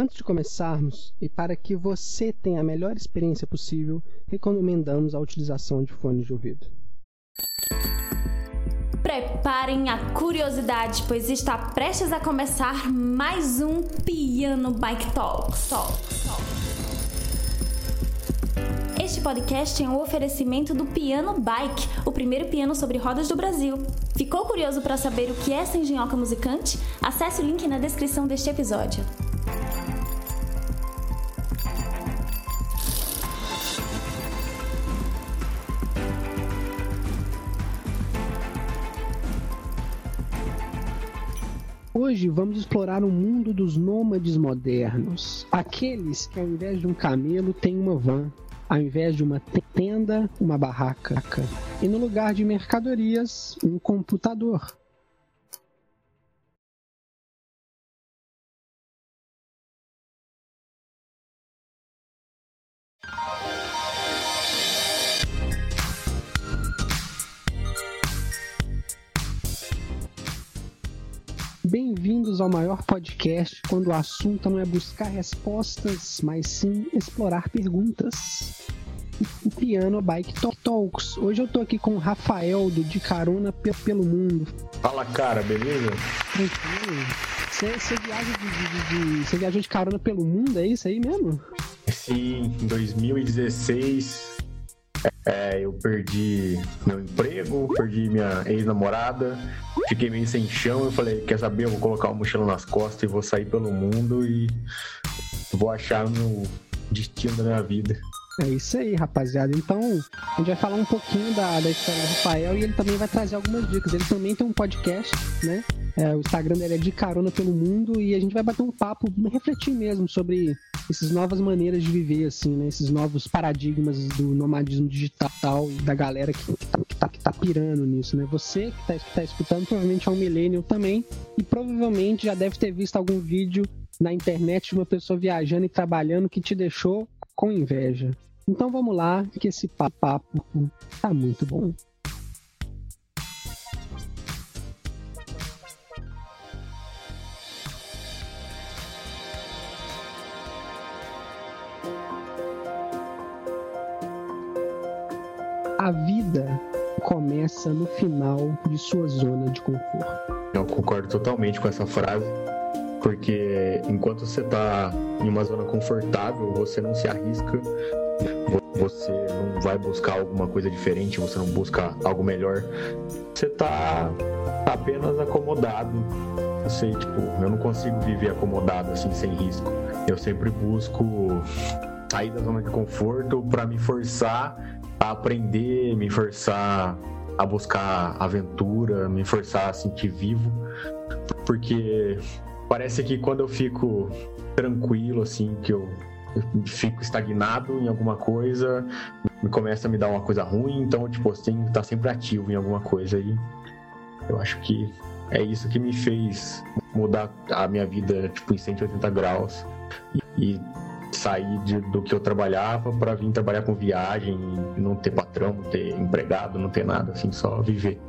Antes de começarmos, e para que você tenha a melhor experiência possível, recomendamos a utilização de fones de ouvido. Preparem a curiosidade, pois está prestes a começar mais um Piano Bike Talks. Este podcast é um oferecimento do Piano Bike, o primeiro piano sobre rodas do Brasil. Ficou curioso para saber o que é essa engenhoca musicante? Acesse o link na descrição deste episódio. Hoje vamos explorar o mundo dos nômades modernos. Aqueles que ao invés de um camelo têm uma van, ao invés de uma tenda, uma barraca, e no lugar de mercadorias, um computador. Bem-vindos ao maior podcast quando o assunto não é buscar respostas, mas sim explorar perguntas. O Piano Bike Talks. Hoje eu tô aqui com o Rafael do De Carona pelo Mundo. Fala, cara, beleza? Tranquilo. Você viaja de, de, de, viajou de carona pelo mundo, é isso aí mesmo? Sim, em 2016 é, eu perdi meu emprego, perdi minha ex-namorada, fiquei meio sem chão. Eu falei: Quer saber? Eu vou colocar uma mochila nas costas e vou sair pelo mundo e vou achar meu destino da minha vida. É isso aí, rapaziada. Então, a gente vai falar um pouquinho da, da história do Rafael e ele também vai trazer algumas dicas. Ele também tem um podcast, né? É, o Instagram dele é de carona pelo mundo e a gente vai bater um papo, refletir mesmo sobre essas novas maneiras de viver, assim, né? Esses novos paradigmas do nomadismo digital da galera que, que, tá, que, tá, que tá pirando nisso, né? Você que tá, que tá escutando provavelmente é um millennial também e provavelmente já deve ter visto algum vídeo na internet de uma pessoa viajando e trabalhando que te deixou com inveja. Então vamos lá, que esse papo tá muito bom. A vida começa no final de sua zona de conforto. Eu concordo totalmente com essa frase, porque enquanto você está em uma zona confortável, você não se arrisca, você não vai buscar alguma coisa diferente, você não busca algo melhor. Você está apenas acomodado. Eu sei, tipo, eu não consigo viver acomodado assim sem risco. Eu sempre busco sair da zona de conforto para me forçar a aprender, me forçar a buscar aventura, me forçar a sentir vivo, porque parece que quando eu fico tranquilo, assim, que eu, eu fico estagnado em alguma coisa, me começa a me dar uma coisa ruim, então, tipo, você tem que estar sempre ativo em alguma coisa e eu acho que é isso que me fez mudar a minha vida, tipo, em 180 graus e, e sair de, do que eu trabalhava para vir trabalhar com viagem, não ter patrão, não ter empregado, não ter nada, assim, só viver.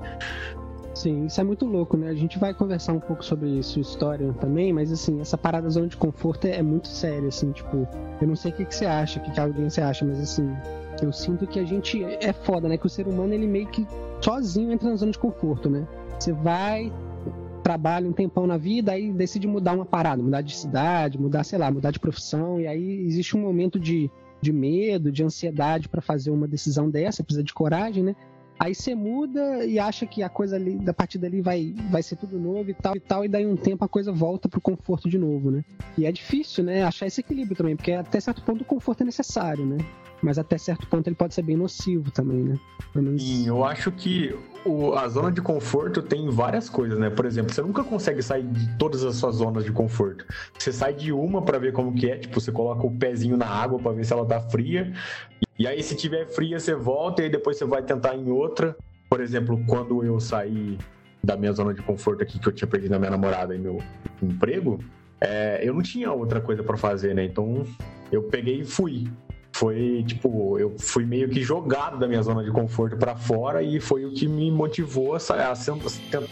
Sim, isso é muito louco, né? A gente vai conversar um pouco sobre sua história também, mas assim, essa parada da zona de conforto é, é muito séria, assim, tipo, eu não sei o que, que você acha, o que, que a audiência acha, mas assim, eu sinto que a gente é foda, né? Que o ser humano ele meio que sozinho entra na zona de conforto, né? Você vai, trabalha um tempão na vida, aí decide mudar uma parada, mudar de cidade, mudar, sei lá, mudar de profissão, e aí existe um momento de, de medo, de ansiedade para fazer uma decisão dessa, precisa de coragem, né? Aí você muda e acha que a coisa ali, da partir dali vai, vai ser tudo novo e tal e tal, e daí um tempo a coisa volta pro conforto de novo, né? E é difícil, né, achar esse equilíbrio também, porque até certo ponto o conforto é necessário, né? Mas até certo ponto ele pode ser bem nocivo também, né? Menos... Sim, eu acho que o, a zona de conforto tem várias coisas, né? Por exemplo, você nunca consegue sair de todas as suas zonas de conforto. Você sai de uma para ver como que é, tipo, você coloca o pezinho na água para ver se ela tá fria. E aí, se tiver fria, você volta e depois você vai tentar em outra. Por exemplo, quando eu saí da minha zona de conforto aqui, que eu tinha perdido a minha namorada e meu emprego, é, eu não tinha outra coisa para fazer, né? Então eu peguei e fui foi tipo, eu fui meio que jogado da minha zona de conforto para fora e foi o que me motivou a, a,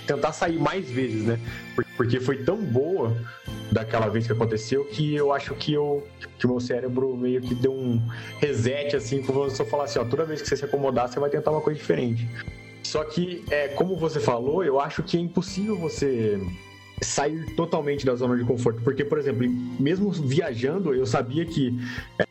tentar sair mais vezes, né? porque foi tão boa daquela vez que aconteceu que eu acho que eu que o meu cérebro meio que deu um reset assim, como se eu falar assim, ó, toda vez que você se acomodar, você vai tentar uma coisa diferente. Só que, é, como você falou, eu acho que é impossível você sair totalmente da zona de conforto. Porque, por exemplo, mesmo viajando, eu sabia que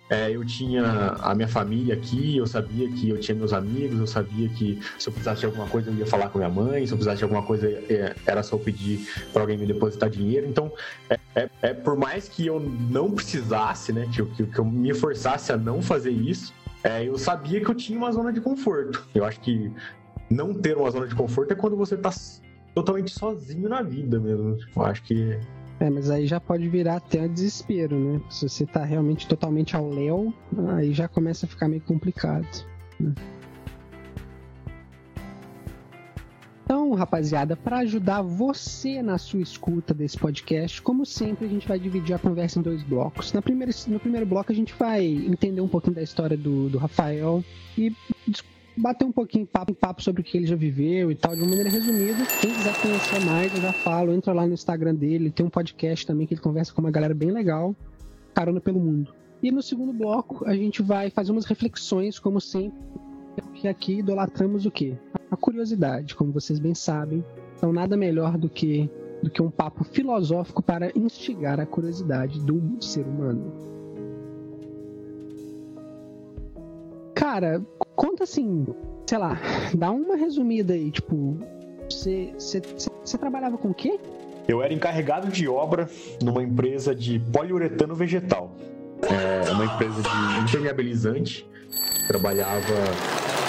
é, eu tinha a minha família aqui, eu sabia que eu tinha meus amigos, eu sabia que se eu precisasse de alguma coisa eu ia falar com minha mãe, se eu precisasse de alguma coisa é, era só pedir para alguém me depositar dinheiro. Então, é, é, é, por mais que eu não precisasse, né, que, que, que eu me forçasse a não fazer isso, é, eu sabia que eu tinha uma zona de conforto. Eu acho que não ter uma zona de conforto é quando você tá totalmente sozinho na vida mesmo. Eu acho que. É, mas aí já pode virar até um desespero, né? Se você tá realmente totalmente ao léu, aí já começa a ficar meio complicado. Né? Então, rapaziada, para ajudar você na sua escuta desse podcast, como sempre, a gente vai dividir a conversa em dois blocos. Na primeira, no primeiro bloco, a gente vai entender um pouquinho da história do, do Rafael e bater um pouquinho papo, papo sobre o que ele já viveu e tal, de uma maneira resumida. Quem quiser conhecer mais, eu já falo, entra lá no Instagram dele, tem um podcast também que ele conversa com uma galera bem legal, Carona pelo Mundo. E no segundo bloco, a gente vai fazer umas reflexões, como sempre, porque aqui idolatramos o quê? A curiosidade, como vocês bem sabem. Então, nada melhor do que, do que um papo filosófico para instigar a curiosidade do ser humano. Cara, conta assim, sei lá, dá uma resumida aí, tipo, você, trabalhava com o quê? Eu era encarregado de obra numa empresa de poliuretano vegetal. É uma empresa de impermeabilizante. Trabalhava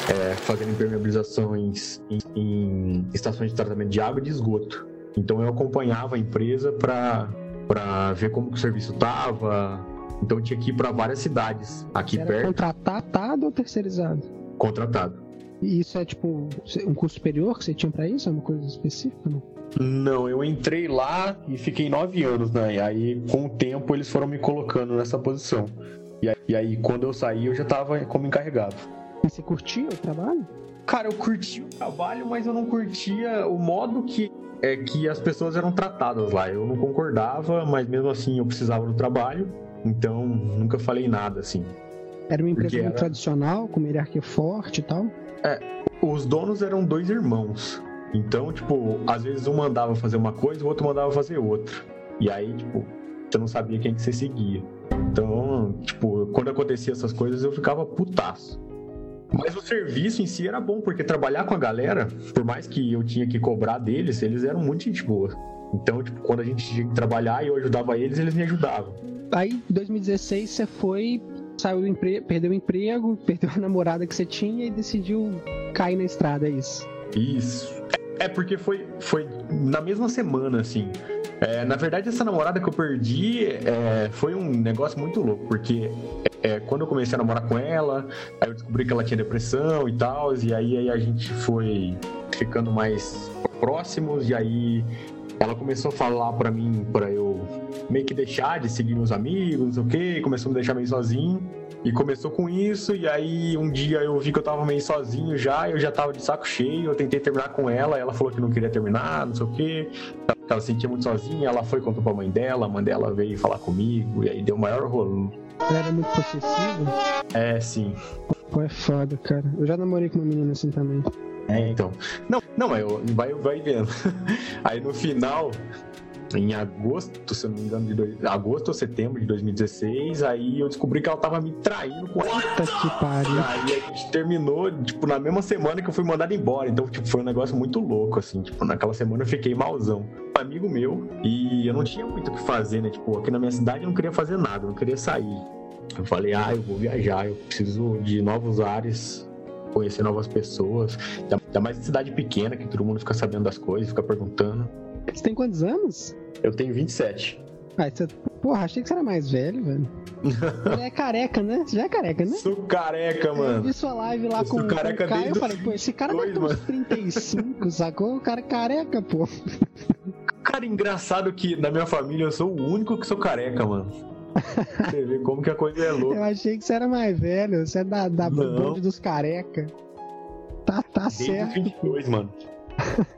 é, fazendo impermeabilizações em, em, estações de tratamento de água e de esgoto. Então eu acompanhava a empresa para ver como o serviço estava. Então eu tinha que ir para várias cidades aqui Você perto. Contratado ou terceirizado? contratado. E isso é tipo um curso superior que você tinha para isso? É uma coisa específica? Não? não, eu entrei lá e fiquei nove anos, né? E aí, com o tempo, eles foram me colocando nessa posição. E aí, e aí quando eu saí, eu já tava como encarregado. E você curtia o trabalho? Cara, eu curtia o trabalho, mas eu não curtia o modo que é que as pessoas eram tratadas lá. Eu não concordava, mas mesmo assim eu precisava do trabalho, então nunca falei nada assim. Era uma empresa muito era... tradicional, com uma hierarquia forte e tal? É, os donos eram dois irmãos. Então, tipo, às vezes um mandava fazer uma coisa, o outro mandava fazer outra. E aí, tipo, você não sabia quem que você seguia. Então, tipo, quando acontecia essas coisas, eu ficava putaço. Mas o serviço em si era bom, porque trabalhar com a galera, por mais que eu tinha que cobrar deles, eles eram muito gente boa. Então, tipo, quando a gente tinha que trabalhar e eu ajudava eles, eles me ajudavam. Aí, em 2016, você foi saiu do emprego, perdeu o emprego, perdeu a namorada que você tinha e decidiu cair na estrada, é isso? Isso. É, é porque foi, foi na mesma semana, assim. É, na verdade, essa namorada que eu perdi é, foi um negócio muito louco, porque é, quando eu comecei a namorar com ela, aí eu descobri que ela tinha depressão e tal, e aí, aí a gente foi ficando mais próximos, e aí ela começou a falar para mim, para eu meio que deixar de seguir meus amigos, não sei o quê, começou a me deixar meio sozinho. E começou com isso, e aí um dia eu vi que eu tava meio sozinho já, eu já tava de saco cheio, eu tentei terminar com ela, ela falou que não queria terminar, não sei o quê. Ela se sentia muito sozinha, ela foi contou pra mãe dela, a mãe dela veio falar comigo, e aí deu o maior rolo. Ela era muito possessiva? É, sim. Pô, é foda, cara. Eu já namorei com uma menina assim também. É, então. Não, não, mas vai, vai vendo. Aí no final, em agosto, se eu não me engano, de dois, agosto ou setembro de 2016, aí eu descobri que ela tava me traindo com ela. Puta que pariu. Aí a gente terminou, tipo, na mesma semana que eu fui mandado embora. Então, tipo, foi um negócio muito louco, assim. Tipo, naquela semana eu fiquei malzão. Um amigo meu, e eu não tinha muito o que fazer, né? Tipo, aqui na minha cidade eu não queria fazer nada, eu não queria sair. Eu falei, ah, eu vou viajar, eu preciso de novos ares, conhecer novas pessoas. Ainda mais em cidade pequena, que todo mundo fica sabendo das coisas, fica perguntando. Você tem quantos anos? Eu tenho 27. Ah, você... Porra, achei que você era mais velho, velho. Você é careca, né? Você já é careca, né? Sou careca, mano. Eu vi sua live lá com, com o Caio, eu falei, pô, esse cara deve ter uns 35, sacou? O cara é careca, pô. Cara, engraçado que na minha família eu sou o único que sou careca, mano. Você vê como que a coisa é louca. Eu achei que você era mais velho, você é da, da bonde dos careca. Tá, tá Desde certo. 22, mano.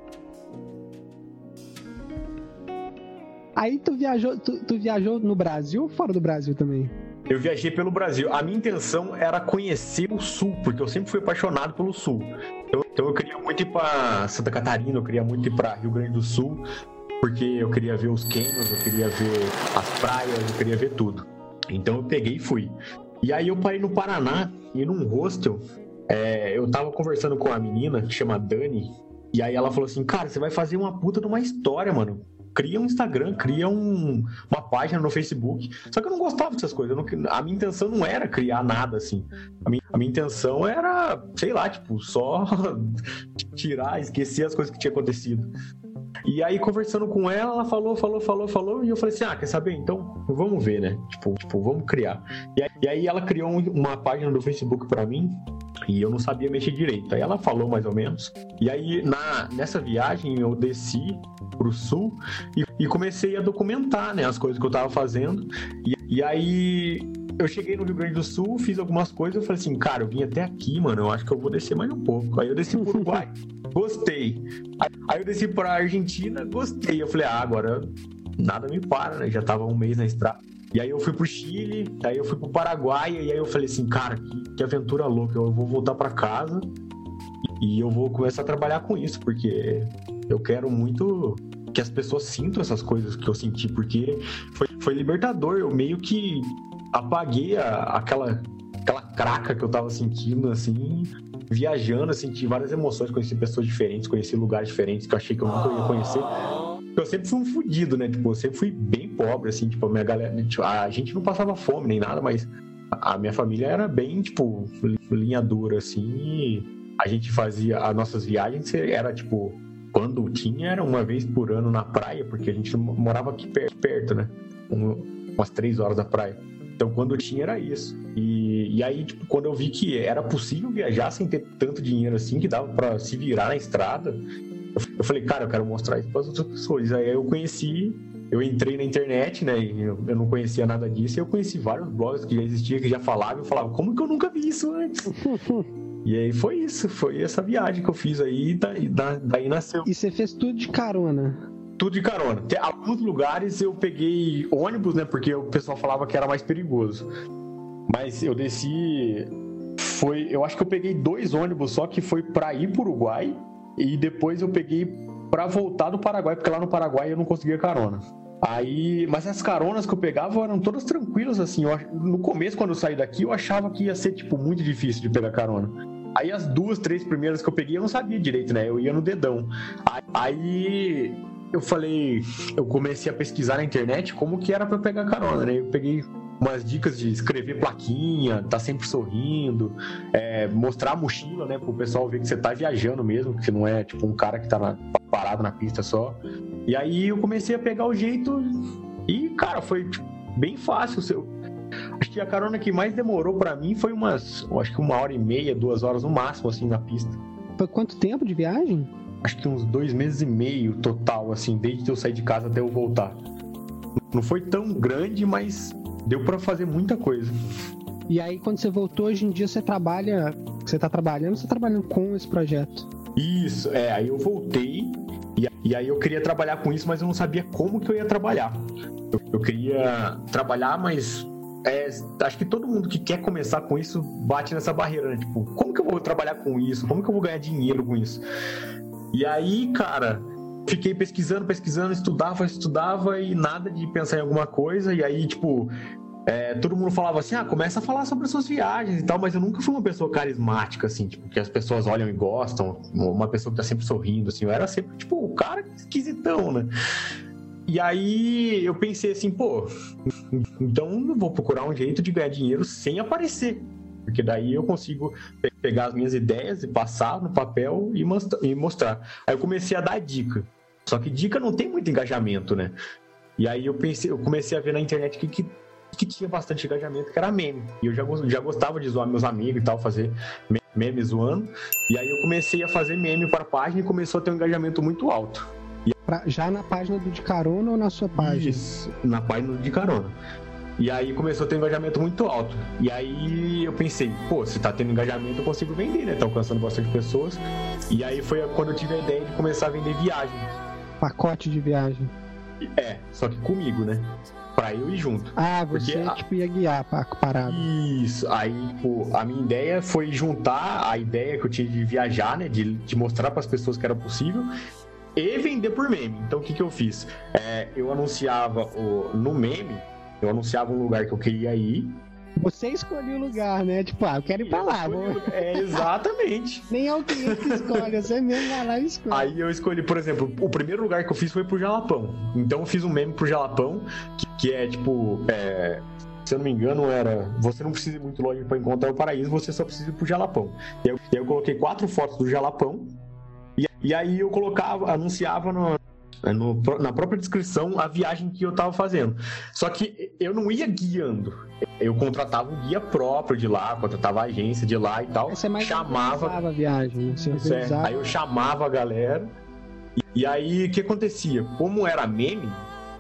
Aí tu viajou, tu, tu viajou no Brasil ou fora do Brasil também? Eu viajei pelo Brasil. A minha intenção era conhecer o Sul, porque eu sempre fui apaixonado pelo Sul. Então, então eu queria muito ir para Santa Catarina, eu queria muito ir para Rio Grande do Sul, porque eu queria ver os canyons, eu queria ver as praias, eu queria ver tudo. Então eu peguei e fui. E aí eu parei no Paraná e num hostel, é, eu tava conversando com a menina que chama Dani, e aí ela falou assim, cara, você vai fazer uma puta de uma história, mano cria um Instagram, cria um, uma página no Facebook. Só que eu não gostava dessas coisas. Não, a minha intenção não era criar nada assim. A minha, a minha intenção era, sei lá, tipo, só tirar, esquecer as coisas que tinha acontecido. E aí, conversando com ela, ela falou, falou, falou, falou, e eu falei assim: ah, quer saber? Então, vamos ver, né? Tipo, tipo vamos criar. E aí, e aí ela criou uma página do Facebook para mim, e eu não sabia mexer direito. Aí ela falou mais ou menos. E aí, na, nessa viagem, eu desci pro sul e, e comecei a documentar, né, as coisas que eu tava fazendo. E, e aí, eu cheguei no Rio Grande do Sul, fiz algumas coisas, eu falei assim, cara, eu vim até aqui, mano, eu acho que eu vou descer mais um pouco. Aí eu desci pro Uruguai, gostei. Aí, eu desci pra Argentina, gostei. Eu falei, ah, agora nada me para, né? Já tava um mês na estrada. E aí eu fui pro Chile, aí eu fui pro Paraguai, e aí eu falei assim, cara, que, que aventura louca, eu vou voltar para casa e eu vou começar a trabalhar com isso, porque eu quero muito que as pessoas sintam essas coisas que eu senti, porque foi, foi libertador, eu meio que apaguei a, aquela, aquela craca que eu tava sentindo, assim, viajando, senti várias emoções, conheci pessoas diferentes, conheci lugares diferentes que eu achei que eu nunca ia conhecer eu sempre fui um fudido, né? Tipo, eu sempre fui bem pobre, assim, tipo, a minha galera. Tipo, a gente não passava fome nem nada, mas a minha família era bem, tipo, linha dura, assim, a gente fazia. As nossas viagens era, tipo, quando tinha, era uma vez por ano na praia, porque a gente morava aqui perto, perto né? Um, umas três horas da praia. Então, quando tinha, era isso. E, e aí, tipo, quando eu vi que era possível viajar sem ter tanto dinheiro assim, que dava para se virar na estrada, eu falei, cara, eu quero mostrar isso para as outras pessoas. Aí eu conheci, eu entrei na internet, né? E eu, eu não conhecia nada disso. E eu conheci vários blogs que já existiam, que já falavam. Eu falava, como que eu nunca vi isso antes? e aí foi isso, foi essa viagem que eu fiz aí. Daí, daí nasceu. E você fez tudo de carona? Tudo de carona. Tem alguns lugares eu peguei ônibus, né? Porque o pessoal falava que era mais perigoso. Mas eu desci. Foi. Eu acho que eu peguei dois ônibus só que foi para ir pro Uruguai e depois eu peguei para voltar do Paraguai, porque lá no Paraguai eu não conseguia carona. Aí, mas as caronas que eu pegava eram todas tranquilas, assim. Eu, no começo, quando eu saí daqui, eu achava que ia ser, tipo, muito difícil de pegar carona. Aí as duas, três primeiras que eu peguei, eu não sabia direito, né? Eu ia no dedão. Aí eu falei, eu comecei a pesquisar na internet como que era para pegar carona, né? Eu peguei umas dicas de escrever plaquinha, tá sempre sorrindo, é, mostrar a mochila, né, pro pessoal ver que você tá viajando mesmo, que não é tipo um cara que tá na, parado na pista só. E aí eu comecei a pegar o jeito e, cara, foi tipo, bem fácil. Seu. Acho que a carona que mais demorou para mim foi umas, acho que uma hora e meia, duas horas no máximo, assim, na pista. Foi quanto tempo de viagem? Acho que uns dois meses e meio total, assim, desde eu sair de casa até eu voltar. Não foi tão grande, mas deu para fazer muita coisa. E aí, quando você voltou, hoje em dia você trabalha. Você tá trabalhando você tá trabalhando com esse projeto? Isso, é. Aí eu voltei e, e aí eu queria trabalhar com isso, mas eu não sabia como que eu ia trabalhar. Eu, eu queria trabalhar, mas é, acho que todo mundo que quer começar com isso bate nessa barreira, né? Tipo, como que eu vou trabalhar com isso? Como que eu vou ganhar dinheiro com isso? E aí, cara, fiquei pesquisando, pesquisando, estudava, estudava e nada de pensar em alguma coisa. E aí, tipo, é, todo mundo falava assim, ah, começa a falar sobre as suas viagens e tal, mas eu nunca fui uma pessoa carismática, assim, tipo, que as pessoas olham e gostam, uma pessoa que tá sempre sorrindo, assim, eu era sempre, tipo, o cara esquisitão, né? E aí eu pensei assim, pô, então eu vou procurar um jeito de ganhar dinheiro sem aparecer. Porque daí eu consigo pegar as minhas ideias e passar no papel e mostrar. Aí eu comecei a dar dica. Só que dica não tem muito engajamento, né? E aí eu pensei, eu comecei a ver na internet que, que, que tinha bastante engajamento, que era meme. E eu já, já gostava de zoar meus amigos e tal, fazer meme zoando. E aí eu comecei a fazer meme para a página e começou a ter um engajamento muito alto. Pra, já na página do De Carona ou na sua página? Isso, na página do De Carona. E aí começou a ter um engajamento muito alto. E aí eu pensei, pô, se tá tendo engajamento, eu consigo vender, né? Tá alcançando bastante pessoas. E aí foi quando eu tive a ideia de começar a vender viagens pacote de viagem. É, só que comigo, né? Pra eu ir junto. Ah, você Porque, tipo, ia guiar a parada. Isso. Aí, pô, a minha ideia foi juntar a ideia que eu tinha de viajar, né? De, de mostrar para as pessoas que era possível e vender por meme. Então, o que, que eu fiz? É, eu anunciava o, no meme, eu anunciava um lugar que eu queria ir você escolheu o lugar, né? Tipo, ah, eu quero ir pra lá. Vou... É, exatamente. Nem é o cliente que escolhe, você mesmo vai lá e escolhe. Aí eu escolhi, por exemplo, o primeiro lugar que eu fiz foi pro Jalapão. Então eu fiz um meme pro Jalapão, que, que é tipo. É, se eu não me engano, era. Você não precisa ir muito longe para encontrar o paraíso, você só precisa ir pro Jalapão. E aí, eu, eu coloquei quatro fotos do Jalapão. E, e aí eu colocava, anunciava no, no, na própria descrição a viagem que eu estava fazendo. Só que eu não ia guiando. Eu contratava um guia próprio de lá, contratava a agência de lá e tal. Você mais chamava a viagem. Você é. Aí eu chamava a galera. E, e aí o que acontecia? Como era meme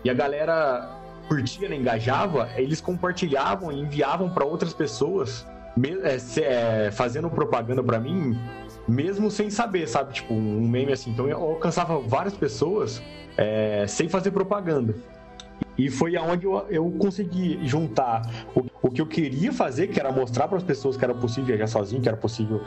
e a galera curtia, né, engajava, eles compartilhavam e enviavam para outras pessoas, é, é, fazendo propaganda para mim mesmo sem saber, sabe? Tipo, um meme assim. Então eu alcançava várias pessoas é, sem fazer propaganda. E foi aonde eu, eu consegui juntar o, o que eu queria fazer, que era mostrar para as pessoas que era possível viajar sozinho, que era possível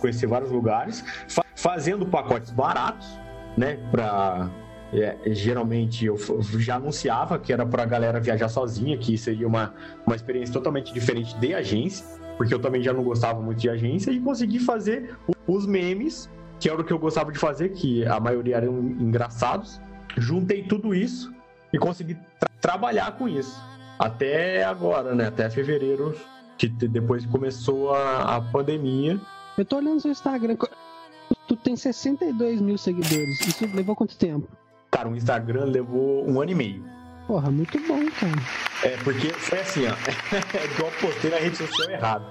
conhecer vários lugares, fa fazendo pacotes baratos, né? Para é, geralmente eu já anunciava que era para a galera viajar sozinha, que seria uma, uma experiência totalmente diferente de agência porque eu também já não gostava muito de agência, e consegui fazer os memes, que era o que eu gostava de fazer, que a maioria eram engraçados. Juntei tudo isso e consegui tra trabalhar com isso. Até agora, né? Até fevereiro, que depois que começou a, a pandemia. Eu tô olhando seu Instagram. Tu tem 62 mil seguidores. Isso levou quanto tempo? Cara, o Instagram levou um ano e meio. Porra, muito bom, cara. É, porque foi assim, ó. eu postei na rede social errada.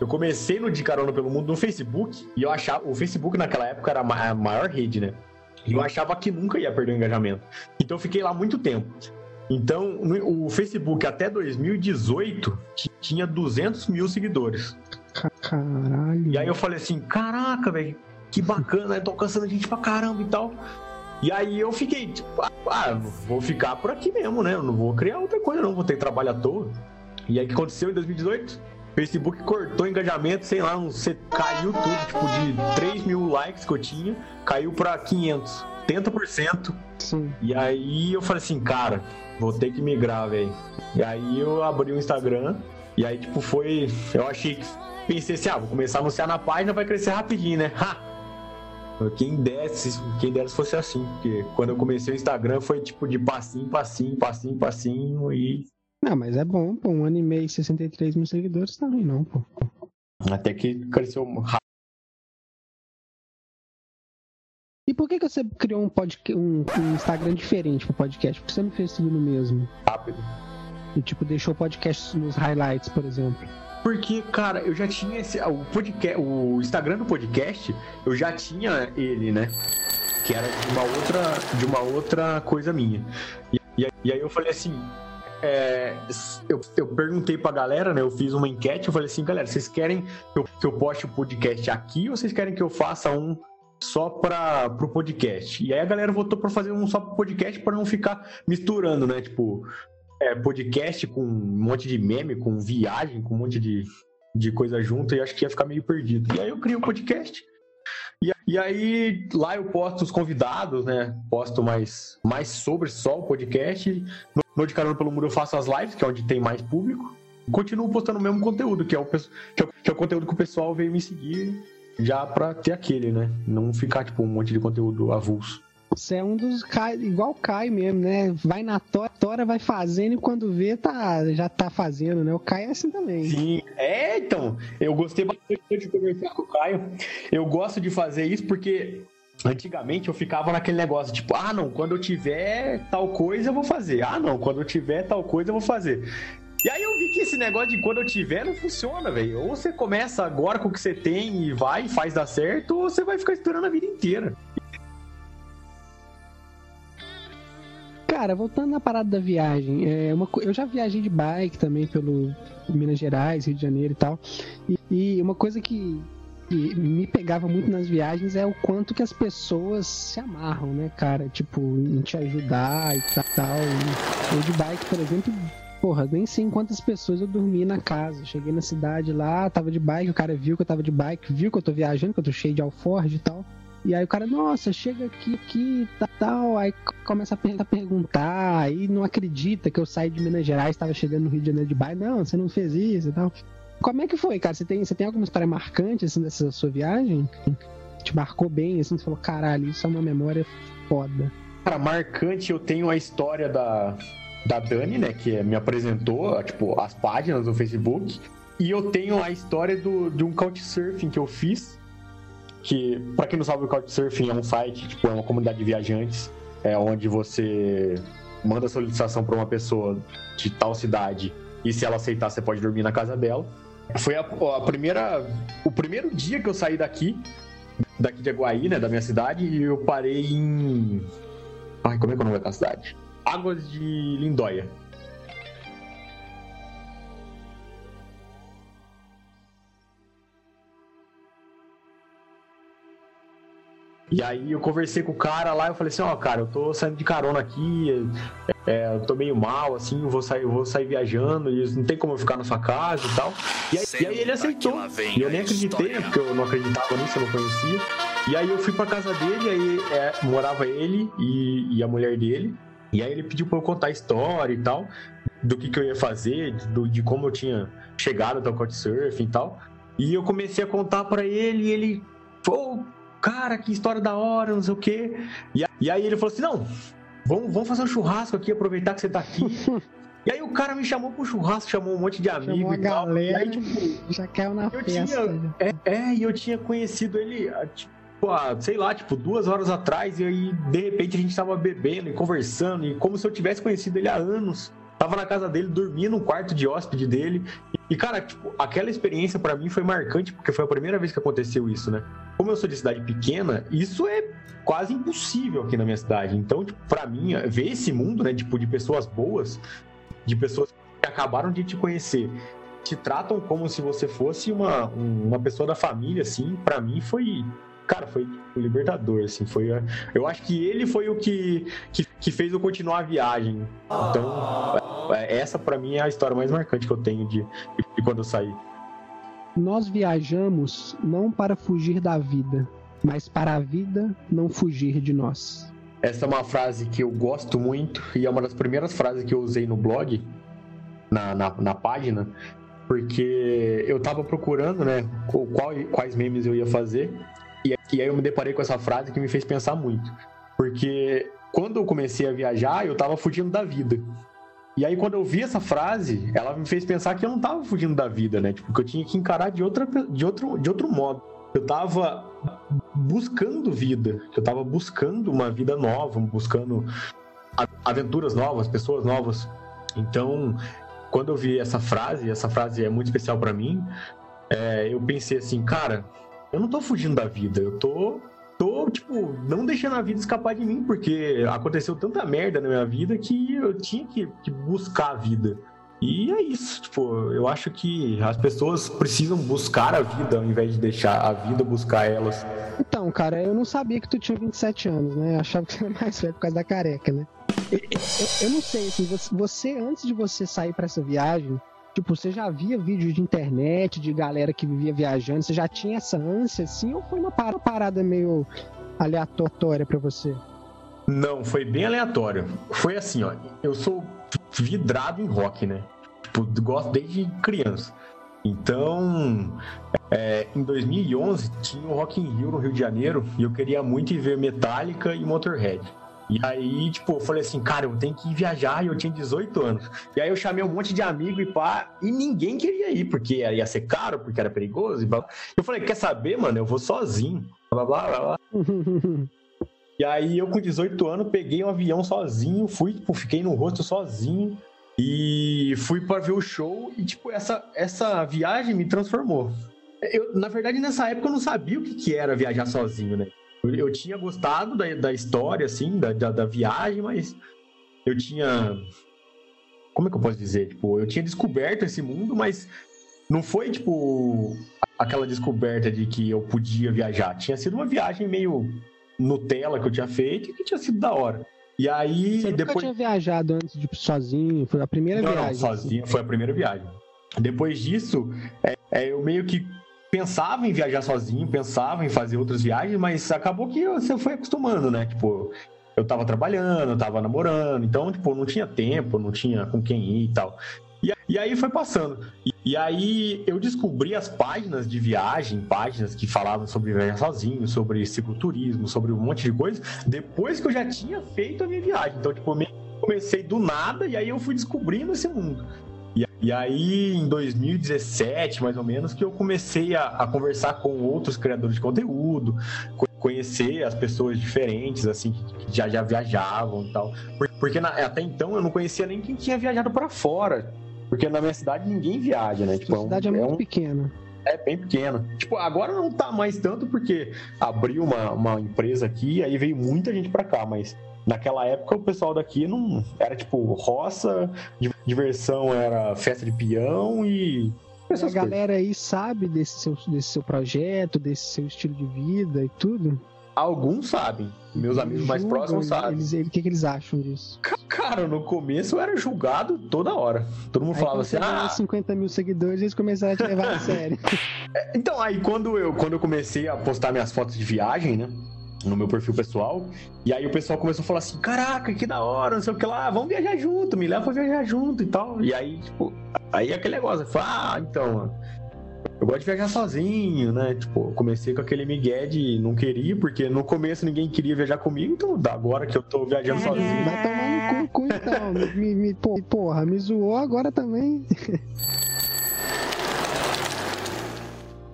Eu comecei no De Carona pelo Mundo no Facebook e eu achava. O Facebook naquela época era a maior rede, né? E eu achava que nunca ia perder o engajamento. Então eu fiquei lá muito tempo. Então, o Facebook até 2018 tinha 200 mil seguidores. Caralho. E aí eu falei assim: caraca, velho, que bacana, eu tô alcançando gente pra caramba e tal. E aí eu fiquei, tipo, ah, vou ficar por aqui mesmo, né? Eu não vou criar outra coisa, não, vou ter trabalho à toa. E aí o que aconteceu em 2018? Facebook cortou engajamento, sei lá, você caiu tudo, tipo, de 3 mil likes que eu tinha, caiu pra 500, 80%. Sim. E aí eu falei assim, cara, vou ter que migrar, velho. E aí eu abri o Instagram, e aí, tipo, foi. Eu achei que. Pensei assim, ah, vou começar a anunciar na página, vai crescer rapidinho, né? Ha! Quem desse, quem desse fosse assim, porque quando eu comecei o Instagram foi tipo de passinho, passinho, passinho, passinho e. Não, mas é bom, pô. Um ano e meio, 63 mil seguidores tá ruim, não, pô. Até que cresceu rápido. E por que, que você criou um, podcast, um, um Instagram diferente pro podcast? Por que você não fez tudo no mesmo? Rápido. E tipo, deixou o podcast nos highlights, por exemplo. Porque, cara, eu já tinha esse. O, podcast, o Instagram do podcast, eu já tinha ele, né? Que era de uma outra, de uma outra coisa minha. E, e aí eu falei assim. É, eu, eu perguntei pra galera, né? Eu fiz uma enquete, eu falei assim, galera, vocês querem que eu, que eu poste o podcast aqui ou vocês querem que eu faça um só para pro podcast. E aí a galera votou para fazer um só pro podcast para não ficar misturando, né? Tipo, é, podcast com um monte de meme, com viagem, com um monte de, de coisa junto, e acho que ia ficar meio perdido. E aí eu criei um podcast. E, e aí lá eu posto os convidados, né? Posto mais, mais sobre só o podcast. No, no De Carona pelo Muro eu faço as lives, que é onde tem mais público. Continuo postando o mesmo conteúdo, que é o, que é, que é o conteúdo que o pessoal veio me seguir já pra ter aquele, né? Não ficar, tipo, um monte de conteúdo avulso. Você é um dos Kai, igual Kai mesmo, né? Vai na tora, tora vai fazendo e quando vê, tá, já tá fazendo, né? O Kai é assim também. Sim, é, então. Eu gostei bastante de conversar com o Caio. Eu gosto de fazer isso porque Antigamente eu ficava naquele negócio, tipo, ah, não, quando eu tiver tal coisa eu vou fazer. Ah, não, quando eu tiver tal coisa eu vou fazer. E aí eu vi que esse negócio de quando eu tiver não funciona, velho. Ou você começa agora com o que você tem e vai, faz dar certo, ou você vai ficar esperando a vida inteira. Cara, voltando na parada da viagem, é uma, eu já viajei de bike também pelo Minas Gerais, Rio de Janeiro e tal. E, e uma coisa que que me pegava muito nas viagens é o quanto que as pessoas se amarram, né, cara? Tipo, em te ajudar e tal. E eu de bike, por exemplo, porra, nem sei quantas pessoas eu dormi na casa. Cheguei na cidade lá, tava de bike, o cara viu que eu tava de bike, viu que eu tô viajando, que eu tô cheio de alforge e tal. E aí o cara, nossa, chega aqui, aqui, tal, aí começa a perguntar, aí não acredita que eu saí de Minas Gerais, estava chegando no Rio de Janeiro de bike, não, você não fez isso e tal. Como é que foi, cara? Você tem, você tem alguma história marcante, assim, dessa sua viagem? Te marcou bem, assim, você falou, caralho, isso é uma memória foda. Cara, marcante, eu tenho a história da, da Dani, né, que me apresentou, tipo, as páginas do Facebook, e eu tenho a história do, de um couchsurfing que eu fiz, que, para quem não sabe, o Couchsurfing é um site, tipo, é uma comunidade de viajantes, é onde você manda solicitação para uma pessoa de tal cidade e se ela aceitar, você pode dormir na casa dela. Foi a, a, primeira, o primeiro dia que eu saí daqui, daqui de Aguaí, né, da minha cidade, e eu parei em, ai, como é que é o nome da cidade? Águas de Lindóia. E aí eu conversei com o cara lá, eu falei assim, ó, oh, cara, eu tô saindo de carona aqui, é, eu tô meio mal, assim, eu vou sair, eu vou sair viajando, e não tem como eu ficar na sua casa e tal. E aí, e aí ele aceitou. E eu nem acreditei, porque eu não acreditava nisso, eu não conhecia. E aí eu fui pra casa dele, aí é, morava ele e, e, a mulher dele. E aí ele pediu pra eu contar a história e tal, do que, que eu ia fazer, do, de como eu tinha chegado até o Couchsurfing e tal. E eu comecei a contar para ele e ele, pô, cara, que história da hora, não sei o quê. E, e aí ele falou assim: não, vamos, vamos fazer um churrasco aqui, aproveitar que você tá aqui. E aí o cara me chamou pro churrasco, chamou um monte de amigos e tal. Galera, e aí, tipo, já caiu na festa. Tinha, é, é, e eu tinha conhecido ele, ah, tipo, há, sei lá, tipo, duas horas atrás, e aí, de repente, a gente tava bebendo e conversando, e como se eu tivesse conhecido ele há anos. Tava na casa dele, dormia no quarto de hóspede dele. E, cara, tipo, aquela experiência para mim foi marcante, porque foi a primeira vez que aconteceu isso, né? Como eu sou de cidade pequena, isso é quase impossível aqui na minha cidade. Então, tipo, pra mim, ver esse mundo, né, tipo, de pessoas boas, de pessoas que acabaram de te conhecer, te tratam como se você fosse uma, uma pessoa da família, assim, para mim foi cara, foi libertador, assim, foi... Eu acho que ele foi o que, que, que fez eu continuar a viagem. Então, é, essa para mim é a história mais marcante que eu tenho de, de quando eu saí. Nós viajamos não para fugir da vida, mas para a vida não fugir de nós. Essa é uma frase que eu gosto muito e é uma das primeiras frases que eu usei no blog, na, na, na página, porque eu tava procurando, né, qual, quais memes eu ia fazer e, e aí eu me deparei com essa frase que me fez pensar muito. Porque quando eu comecei a viajar, eu tava fugindo da vida. E aí, quando eu vi essa frase, ela me fez pensar que eu não tava fugindo da vida, né? Tipo, que eu tinha que encarar de, outra, de, outro, de outro modo. Eu tava buscando vida, eu tava buscando uma vida nova, buscando aventuras novas, pessoas novas. Então, quando eu vi essa frase, essa frase é muito especial para mim, é, eu pensei assim, cara, eu não tô fugindo da vida, eu tô tô, tipo, não deixando a vida escapar de mim, porque aconteceu tanta merda na minha vida que eu tinha que, que, buscar a vida. E é isso, tipo, eu acho que as pessoas precisam buscar a vida ao invés de deixar a vida buscar elas. Então, cara, eu não sabia que tu tinha 27 anos, né? Eu achava que você era mais velho por causa da careca, né? Eu, eu, eu não sei, assim, você, você, antes de você sair para essa viagem, Tipo, você já via vídeos de internet, de galera que vivia viajando, você já tinha essa ânsia assim, ou foi uma parada meio aleatória para você? Não, foi bem aleatório. Foi assim, ó, eu sou vidrado em rock, né? Tipo, gosto desde criança. Então, é, em 2011 tinha o Rock in Rio no Rio de Janeiro e eu queria muito ir ver Metallica e Motorhead. E aí, tipo, eu falei assim, cara, eu tenho que ir viajar e eu tinha 18 anos. E aí eu chamei um monte de amigo e pá, e ninguém queria ir, porque ia ser caro, porque era perigoso e blá. Eu falei, quer saber, mano? Eu vou sozinho. Blá blá blá blá. e aí eu com 18 anos peguei um avião sozinho, fui, tipo, fiquei no rosto sozinho. E fui para ver o show e, tipo, essa, essa viagem me transformou. Eu, na verdade, nessa época eu não sabia o que, que era viajar sozinho, né? Eu tinha gostado da, da história, assim, da, da, da, viagem, mas eu tinha. Como é que eu posso dizer? Tipo, eu tinha descoberto esse mundo, mas não foi tipo aquela descoberta de que eu podia viajar. Tinha sido uma viagem meio Nutella que eu tinha feito e que tinha sido da hora. E aí Você depois. nunca tinha viajado antes de sozinho? Foi a primeira não, viagem? não, sozinho, foi a primeira viagem. Depois disso, é, é, eu meio que pensava em viajar sozinho, pensava em fazer outras viagens, mas acabou que você foi acostumando, né? Tipo, eu tava trabalhando, eu tava namorando, então, tipo, não tinha tempo, não tinha com quem ir e tal. E, e aí foi passando. E, e, aí eu descobri as páginas de viagem, páginas que falavam sobre viajar sozinho, sobre cicloturismo, sobre um monte de coisa, depois que eu já tinha feito a minha viagem. Então, tipo, eu comecei do nada e aí eu fui descobrindo esse mundo. E, e aí, em 2017, mais ou menos, que eu comecei a, a conversar com outros criadores de conteúdo, conhecer as pessoas diferentes, assim, que já, já viajavam e tal. Porque na, até então eu não conhecia nem quem tinha viajado para fora. Porque na minha cidade ninguém viaja, né? Tipo, a cidade é, um, é muito um, pequena. É bem pequena. Tipo, agora não tá mais tanto porque abriu uma, uma empresa aqui, aí veio muita gente para cá, mas naquela época o pessoal daqui não era tipo roça, diversão era festa de peão e a galera aí sabe desse seu, desse seu projeto, desse seu estilo de vida e tudo? Alguns sabem. Meus amigos mais próximos sabem. O que, que eles acham disso? Cara, no começo eu era julgado toda hora. Todo mundo aí, falava assim: ah. 50 mil seguidores, eles começaram a te levar a sério. É, então, aí quando eu, quando eu comecei a postar minhas fotos de viagem, né? No meu perfil pessoal. E aí o pessoal começou a falar assim: caraca, que da hora, não sei o que lá, vamos viajar junto, me leva pra viajar junto e tal. E aí, tipo, aí aquele negócio, fala, ah, então eu gosto de viajar sozinho, né? Tipo, comecei com aquele migué de não queria, porque no começo ninguém queria viajar comigo, então agora que eu tô viajando é. sozinho. Vai tomar no cu, cu então. me, me, porra, me zoou agora também.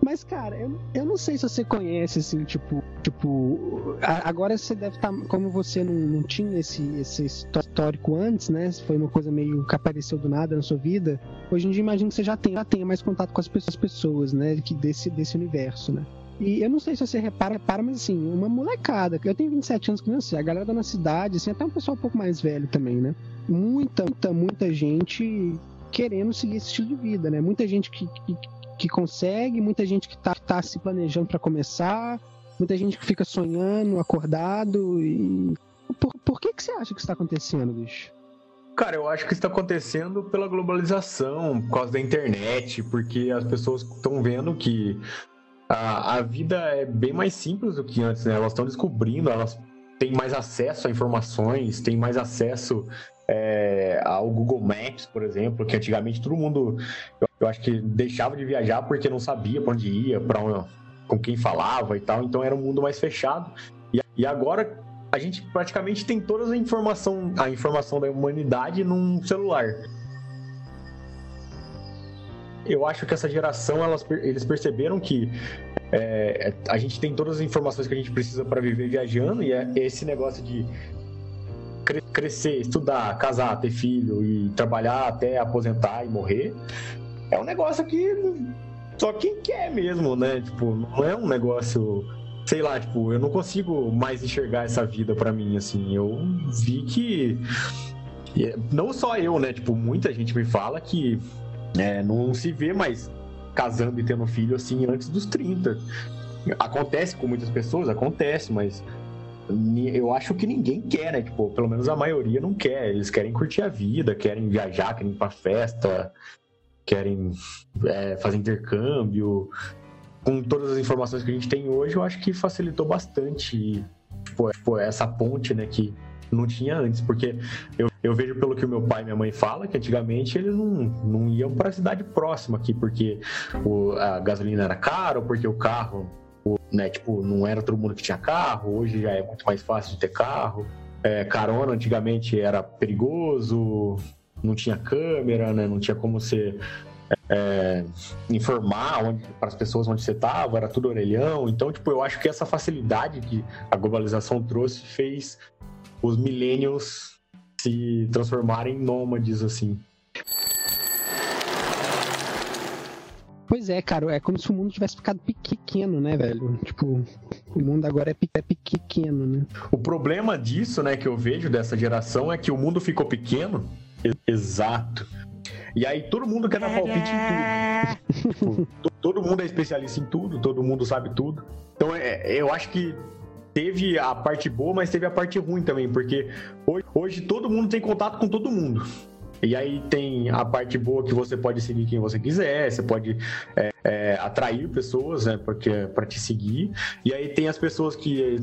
Mas, cara, eu, eu não sei se você conhece, assim, tipo, tipo, agora você deve estar, tá, como você não, não tinha esse, esse histórico antes, né? Foi uma coisa meio que apareceu do nada na sua vida. Hoje em dia imagino que você já tem, já tenha mais contato com as pessoas, né? Que desse, desse universo, né? E eu não sei se você repara, mas assim, uma molecada. Eu tenho 27 anos que não sei, a galera da nossa cidade, assim, até um pessoal um pouco mais velho também, né? Muita, muita, muita gente querendo seguir esse estilo de vida, né? Muita gente que, que, que consegue, muita gente que está tá se planejando para começar, muita gente que fica sonhando, acordado. E por, por que, que você acha que está acontecendo, bicho? Cara, eu acho que está acontecendo pela globalização, por causa da internet, porque as pessoas estão vendo que a, a vida é bem mais simples do que antes, né? Elas estão descobrindo, elas têm mais acesso a informações, têm mais acesso é, ao Google Maps, por exemplo, que antigamente todo mundo, eu, eu acho que deixava de viajar porque não sabia para onde ia, para com quem falava e tal, então era um mundo mais fechado. E, e agora a gente praticamente tem toda a informação, a informação da humanidade num celular. Eu acho que essa geração, elas, eles perceberam que é, a gente tem todas as informações que a gente precisa para viver viajando e é esse negócio de crescer, estudar, casar, ter filho e trabalhar até aposentar e morrer, é um negócio que só quem quer mesmo, né? Tipo, não é um negócio, sei lá, tipo, eu não consigo mais enxergar essa vida para mim, assim. Eu vi que não só eu, né? Tipo, muita gente me fala que é, não se vê mais casando e tendo filho assim antes dos 30. Acontece com muitas pessoas, acontece, mas eu acho que ninguém quer, né? Tipo, pelo menos a maioria não quer. Eles querem curtir a vida, querem viajar, querem ir pra festa, querem é, fazer intercâmbio. Com todas as informações que a gente tem hoje, eu acho que facilitou bastante tipo, tipo, essa ponte, né? Que não tinha antes, porque eu, eu vejo pelo que o meu pai e minha mãe falam que antigamente eles não, não iam para a cidade próxima aqui, porque o, a gasolina era cara, ou porque o carro né? Tipo, não era todo mundo que tinha carro, hoje já é muito mais fácil de ter carro. É, carona antigamente era perigoso, não tinha câmera, né? Não tinha como você é, informar para as pessoas onde você estava, era tudo orelhão. Então, tipo, eu acho que essa facilidade que a globalização trouxe fez os millennials se transformarem em nômades, assim. Pois é, cara, é como se o mundo tivesse ficado pequeno, né, velho? Tipo, o mundo agora é, é pequeno, né? O problema disso, né, que eu vejo dessa geração é que o mundo ficou pequeno. Exato. E aí todo mundo quer dar palpite em tudo. tipo, todo mundo é especialista em tudo, todo mundo sabe tudo. Então é, eu acho que teve a parte boa, mas teve a parte ruim também, porque hoje, hoje todo mundo tem contato com todo mundo. E aí tem a parte boa que você pode seguir quem você quiser, você pode é, é, atrair pessoas né, para te seguir. E aí tem as pessoas que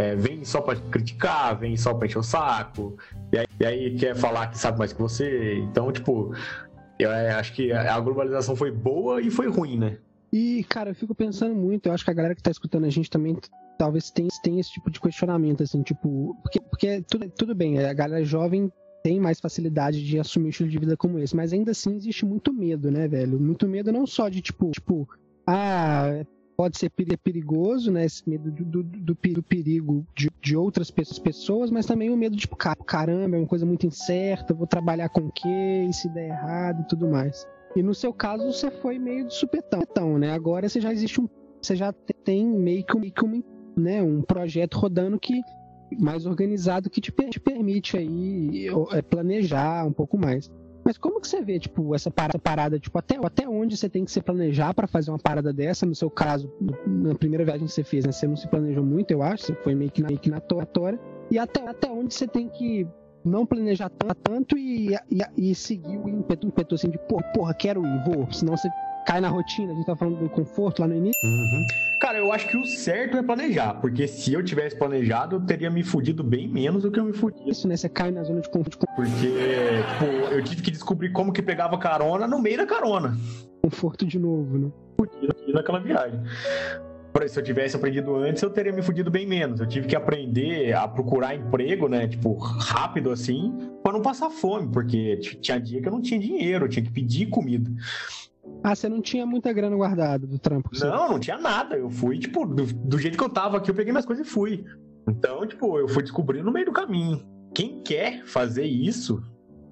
é, vêm só para criticar, vêm só para encher o saco, e aí, e aí, quer falar que sabe mais que você. Então, tipo, eu é, acho que a globalização foi boa e foi ruim, né? E, cara, eu fico pensando muito, eu acho que a galera que tá escutando a gente também talvez tenha, tenha esse tipo de questionamento, assim, tipo, porque, porque tudo, tudo bem, a galera jovem tem mais facilidade de assumir um estilo de vida como esse, mas ainda assim existe muito medo, né, velho? Muito medo não só de tipo, tipo, ah, pode ser perigoso, né? Esse medo do, do, do, perigo de, de, outras pessoas, mas também o medo de, tipo, caramba, é uma coisa muito incerta, vou trabalhar com o quê? E se der errado e tudo mais. E no seu caso, você foi meio de supetão, né? Agora você já existe um. Você já tem meio que, meio que um, né, um projeto rodando que mais organizado que te, te permite aí é, planejar um pouco mais. Mas como que você vê, tipo, essa parada, parada tipo, até, até onde você tem que se planejar para fazer uma parada dessa? No seu caso, na primeira viagem que você fez, né? Você não se planejou muito, eu acho, você foi meio que na, meio que na tora. E até, até onde você tem que não planejar tanto e, e, e seguir o ímpeto, ímpeto assim de, porra, porra, quero ir, vou. Senão você cai na rotina, a gente tá falando do conforto lá no início. Uhum. Cara, eu acho que o certo é planejar, porque se eu tivesse planejado, eu teria me fudido bem menos do que eu me fudi. Isso, né? Você cai na zona de conforto. Porque, tipo, eu tive que descobrir como que pegava carona no meio da carona. Conforto de novo, né? Fudido aqui naquela viagem. Se eu tivesse aprendido antes, eu teria me fudido bem menos. Eu tive que aprender a procurar emprego, né? Tipo, rápido assim, para não passar fome, porque tinha dia que eu não tinha dinheiro, eu tinha que pedir comida. Ah, você não tinha muita grana guardada do trampo? Não, não tinha nada. Eu fui, tipo, do, do, jeito que eu tava aqui, eu peguei minhas coisas e fui. Então, tipo, eu fui descobrindo no meio do caminho. Quem quer fazer isso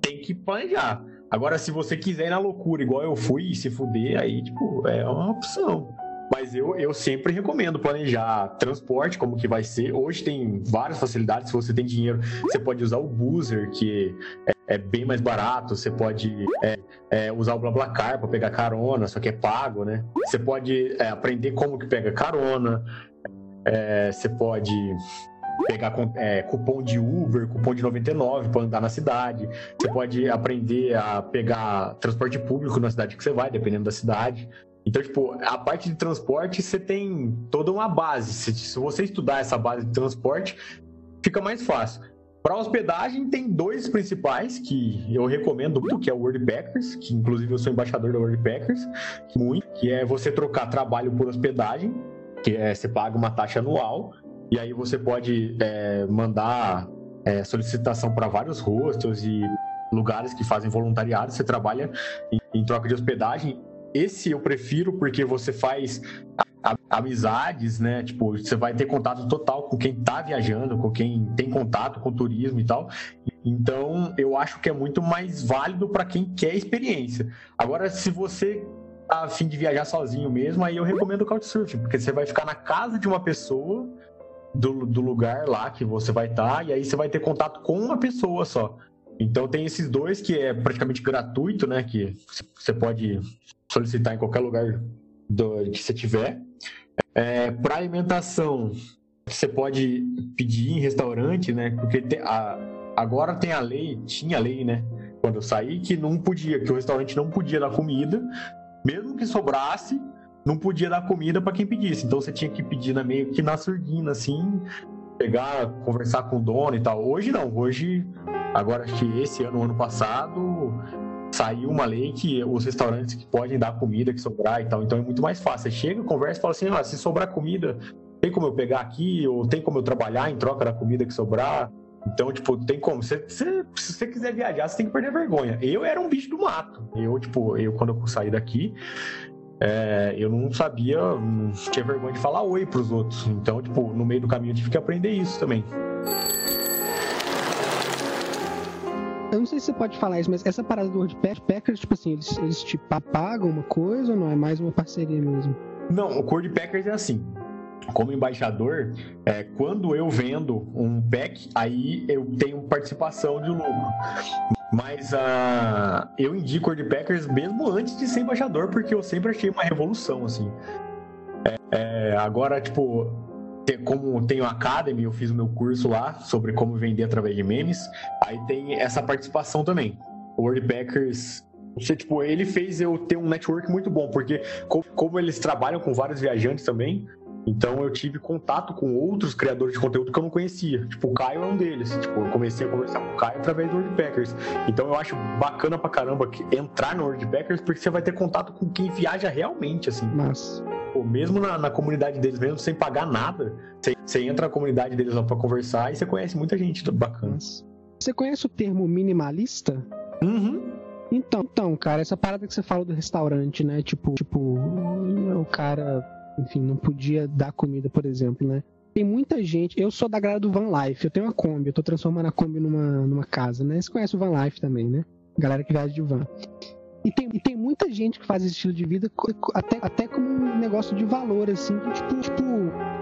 tem que planejar. Agora, se você quiser ir na loucura, igual eu fui, e se fuder, aí, tipo, é uma opção. Mas eu, eu sempre recomendo planejar transporte, como que vai ser. Hoje tem várias facilidades. Se você tem dinheiro, você pode usar o Boozer, que é, é bem mais barato. Você pode é, é, usar o BlaBlaCar para pegar carona, só que é pago, né? Você pode é, aprender como que pega carona. É, você pode pegar é, cupom de Uber, cupom de 99 para andar na cidade. Você pode aprender a pegar transporte público na cidade que você vai, dependendo da cidade. Então, tipo, a parte de transporte, você tem toda uma base. Se, se você estudar essa base de transporte, fica mais fácil. Para hospedagem, tem dois principais que eu recomendo que é o WordPackers, que inclusive eu sou embaixador da WordPackers, muito, que é você trocar trabalho por hospedagem, que é você paga uma taxa anual, e aí você pode é, mandar é, solicitação para vários hostels e lugares que fazem voluntariado, você trabalha em, em troca de hospedagem esse eu prefiro porque você faz amizades, né? Tipo, você vai ter contato total com quem tá viajando, com quem tem contato com turismo e tal. Então, eu acho que é muito mais válido para quem quer experiência. Agora, se você tá a fim de viajar sozinho mesmo, aí eu recomendo o Couchsurfing, porque você vai ficar na casa de uma pessoa do, do lugar lá que você vai estar, tá, e aí você vai ter contato com uma pessoa só. Então tem esses dois que é praticamente gratuito, né? Que você pode solicitar em qualquer lugar do, que você tiver. É, para alimentação, você pode pedir em restaurante, né? Porque a, agora tem a lei, tinha lei, né? Quando eu saí, que não podia, que o restaurante não podia dar comida, mesmo que sobrasse, não podia dar comida para quem pedisse. Então você tinha que pedir na meio que na surdina, assim, pegar, conversar com o dono e tal. Hoje não, hoje, agora acho que esse ano, ano passado, saiu uma lei que os restaurantes que podem dar comida que sobrar e tal, então é muito mais fácil. Você chega, conversa e fala assim: ah, se sobrar comida, tem como eu pegar aqui, ou tem como eu trabalhar em troca da comida que sobrar. Então, tipo, tem como. se você quiser viajar, você tem que perder vergonha. Eu era um bicho do mato. Eu, tipo, eu quando eu saí daqui, é, eu não sabia, não tinha vergonha de falar oi pros outros. Então, tipo, no meio do caminho eu tive que aprender isso também. Eu não sei se você pode falar isso, mas essa parada do WordPackers, tipo assim, eles, eles te pagam uma coisa ou não? É mais uma parceria mesmo? Não, o WordPackers é assim. Como embaixador, é, quando eu vendo um pack, aí eu tenho participação de lucro. Mas uh, eu indico o Packers mesmo antes de ser embaixador, porque eu sempre achei uma revolução, assim. É, é, agora, tipo, como tem o Academy, eu fiz o meu curso lá sobre como vender através de memes. Aí tem essa participação também. O World Packers tipo, ele fez eu ter um network muito bom, porque como eles trabalham com vários viajantes também, então eu tive contato com outros criadores de conteúdo que eu não conhecia. Tipo, o Caio é um deles. Tipo, eu comecei a conversar com o Caio através do WordPackers. Então eu acho bacana pra caramba entrar no WordPackers porque você vai ter contato com quem viaja realmente, assim. Mas... Pô, mesmo na, na, comunidade deles, mesmo sem pagar nada, você, você entra na comunidade deles lá pra conversar e você conhece muita gente bacana. Mas... Você conhece o termo minimalista? Uhum. Então, então, cara, essa parada que você falou do restaurante, né? Tipo, tipo, o cara enfim, não podia dar comida, por exemplo, né? Tem muita gente. Eu sou da galera do Van Life, eu tenho uma Kombi, eu tô transformando a Kombi numa, numa casa, né? Você conhece o Van Life também, né? Galera que viaja de van. E tem, e tem muita gente que faz esse estilo de vida até, até como um negócio de valor, assim, que, tipo, tipo,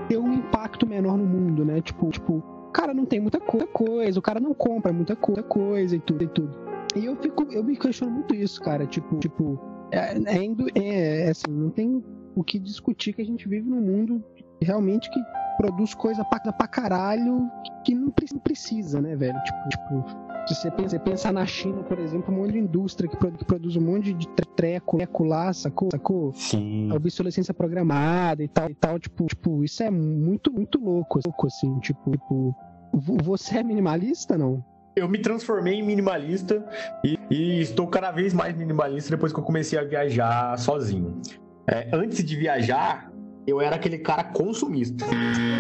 ter um impacto menor no mundo, né? Tipo, tipo, o cara não tem muita coisa, o cara não compra muita coisa e tudo e tudo. E eu fico, eu me questiono muito isso, cara. Tipo, tipo, é, é, é, é assim, não tem o que discutir que a gente vive num mundo realmente que produz coisa pra, pra caralho que não precisa, né, velho? Tipo, tipo se você pensa, pensar na China, por exemplo, um monte de indústria que, que produz um monte de treco, treco lá, sacou? sacou? Sim. Obsolescência programada e tal, e tal, tipo, tipo, isso é muito, muito louco, louco assim, tipo, tipo, você é minimalista, não? Eu me transformei em minimalista e, e, estou cada vez mais minimalista depois que eu comecei a viajar sozinho. É, antes de viajar, eu era aquele cara consumista.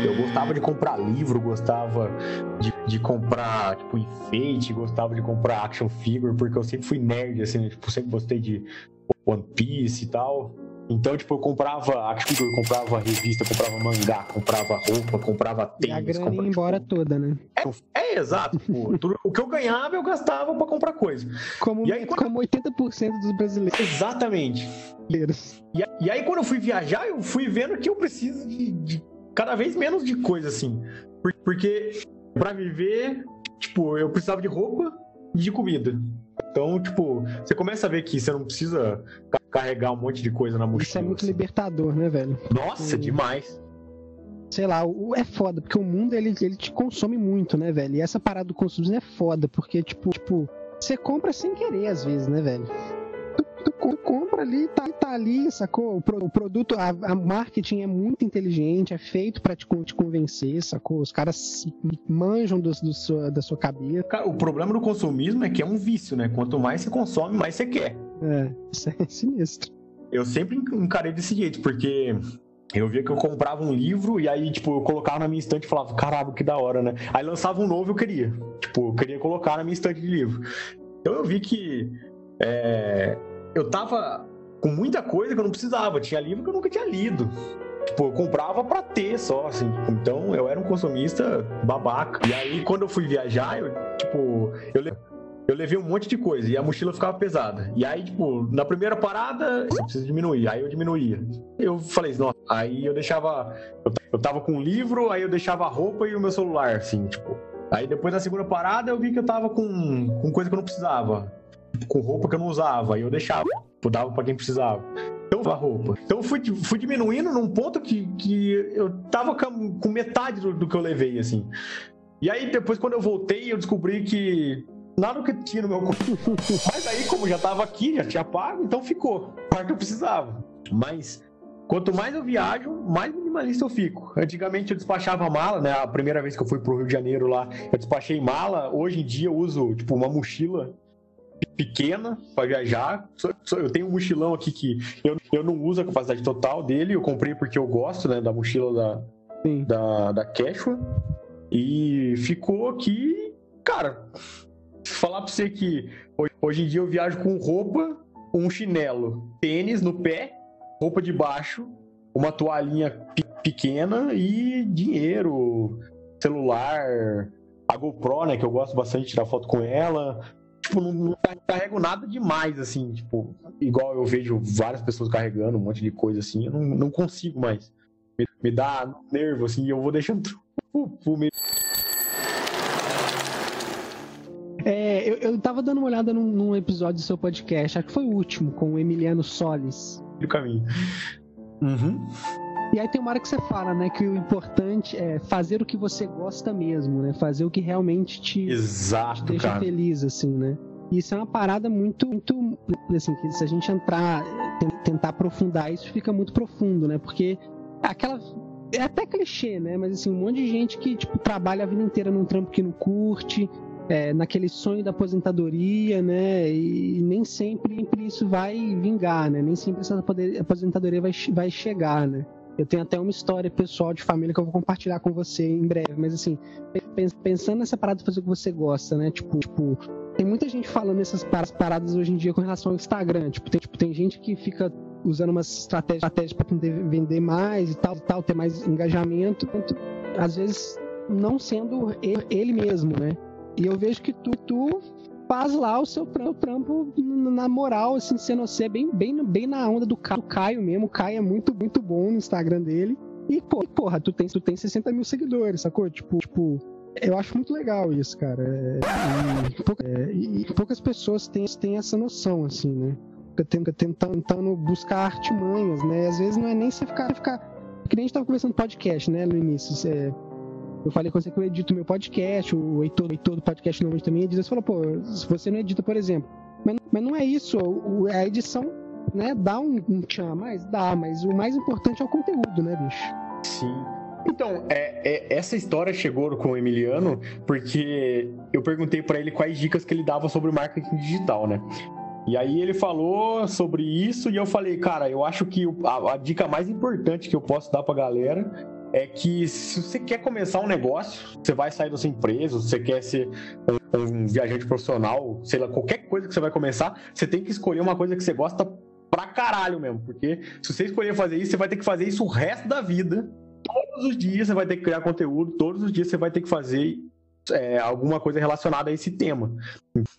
Eu gostava de comprar livro, gostava de, de comprar, tipo, enfeite, gostava de comprar action figure, porque eu sempre fui nerd, assim, tipo, sempre gostei de One Piece e tal. Então, tipo, eu comprava action figure, comprava revista, comprava mangá, comprava roupa, comprava tênis. E a grana comprava, ia embora tipo... toda, né? É, é exato. Tipo, tudo, o que eu ganhava, eu gastava para comprar coisa. Como, e aí, quando... como 80% dos brasileiros. Exatamente. E, e, aí, quando eu fui viajar, eu fui vendo que eu preciso de, de cada vez menos de coisa, assim. Porque para viver, tipo, eu precisava de roupa e de comida. Então, tipo, você começa a ver que você não precisa carregar um monte de coisa na mochila. Isso é muito assim. libertador, né, velho? Nossa, demais. Sei lá, é foda, porque o mundo ele, ele te consome muito, né, velho? E essa parada do consumismo é foda, porque, tipo, tipo, você compra sem querer às vezes, né, velho? tu compra ali, tá, tá ali, sacou? O, pro, o produto, a, a, marketing é muito inteligente, é feito para te, te convencer, sacou? Os caras manjam do, do sua, da sua cabeça. Cara, o problema do consumismo é que é um vício, né? Quanto mais você consome, mais você quer. É, isso é sinistro. Eu sempre encarei desse jeito, porque eu via que eu comprava um livro e aí, tipo, eu colocava na minha estante e falava, caralho, que da hora, né? Aí lançava um novo eu queria. Tipo, eu queria colocar na minha estante de livro. Então eu vi que é, eu tava com muita coisa que eu não precisava. Tinha livro que eu nunca tinha lido. Tipo, eu comprava pra ter só, assim. Então, eu era um consumista babaca. E aí, quando eu fui viajar, eu, tipo, eu, eu levei um monte de coisa e a mochila ficava pesada. E aí, tipo, na primeira parada, você precisa diminuir. Aí eu diminuía. Eu falei, nossa. Aí eu deixava. Eu, eu tava com um livro, aí eu deixava a roupa e o meu celular, assim, tipo. Aí depois da segunda parada, eu vi que eu tava com, com coisa que eu não precisava com roupa que eu não usava, e eu deixava, eu dava para quem precisava. Então, a roupa. Então, eu fui, fui diminuindo num ponto que, que eu tava com, com metade do, do que eu levei, assim. E aí, depois, quando eu voltei, eu descobri que nada que tinha no meu. Mas aí, como já tava aqui, já tinha pago, então ficou. Parte que eu precisava. Mas quanto mais eu viajo, mais minimalista eu fico. Antigamente eu despachava mala, né? A primeira vez que eu fui pro Rio de Janeiro lá, eu despachei mala. Hoje em dia eu uso, tipo, uma mochila pequena para viajar. Eu tenho um mochilão aqui que eu, eu não uso a capacidade total dele. Eu comprei porque eu gosto né, da mochila da, da, da Quechua. E ficou aqui, cara. Falar pra você que hoje em dia eu viajo com roupa, um chinelo, tênis no pé, roupa de baixo, uma toalhinha pequena e dinheiro, celular, a GoPro, né, que eu gosto bastante de tirar foto com ela, tipo, não, não carrego nada demais, assim, tipo, igual eu vejo várias pessoas carregando um monte de coisa assim, eu não, não consigo mais. Me, me dá nervo, assim, e eu vou deixando eu, eu, eu tava dando uma olhada num, num, episódio do seu podcast, acho que foi o último, com o Emiliano Solis. Do caminho. Uhum. E aí tem uma hora que você fala, né, que o importante é fazer o que você gosta mesmo, né? Fazer o que realmente te, Exato, te deixa cara. feliz, assim, né? E isso é uma parada muito, muito, assim, que se a gente entrar, tentar aprofundar isso, fica muito profundo, né? Porque aquela é até clichê, né? Mas assim, um monte de gente que tipo trabalha a vida inteira num trampo que não curte, é, naquele sonho da aposentadoria, né? E nem sempre isso vai vingar, né? Nem sempre essa aposentadoria vai, vai chegar, né? Eu tenho até uma história pessoal de família que eu vou compartilhar com você em breve, mas assim, pensando nessa parada de fazer o que você gosta, né? Tipo, tipo tem muita gente falando essas paradas hoje em dia com relação ao Instagram. Tipo, tem, tipo, tem gente que fica usando umas estratégias, para vender mais e tal, tal, ter mais engajamento. Às vezes não sendo ele mesmo, né? E eu vejo que tu, tu faz lá o seu trampo na moral, assim, sendo você bem, bem, bem na onda do Caio mesmo. O Caio é muito, muito bom no Instagram dele. E, porra, tu tem, tu tem 60 mil seguidores, sacou? Tipo, tipo, eu acho muito legal isso, cara. É, e, é, e, poucas pessoas têm, têm essa noção, assim, né? Tentando, tentando buscar artimanhas, né? Às vezes não é nem você ficar. ficar que nem a gente tava conversando podcast, né, no início. É, eu falei com você que eu edito meu podcast, o Heitor, o Heitor do podcast normalmente também edita. Você falou, pô, se você não edita, por exemplo. Mas, mas não é isso. A edição né, dá um, um tchan, mas dá, mas o mais importante é o conteúdo, né, bicho? Sim. Então, é, é, essa história chegou com o Emiliano porque eu perguntei para ele quais dicas que ele dava sobre marketing digital, né? E aí ele falou sobre isso e eu falei, cara, eu acho que a, a dica mais importante que eu posso dar pra galera é que se você quer começar um negócio, você vai sair da sua empresa, você quer ser um, um, viajante profissional, sei lá, qualquer coisa que você vai começar, você tem que escolher uma coisa que você gosta pra caralho mesmo. Porque se você escolher fazer isso, você vai ter que fazer isso o resto da vida. Todos os dias você vai ter que criar conteúdo, todos os dias você vai ter que fazer é, alguma coisa relacionada a esse tema.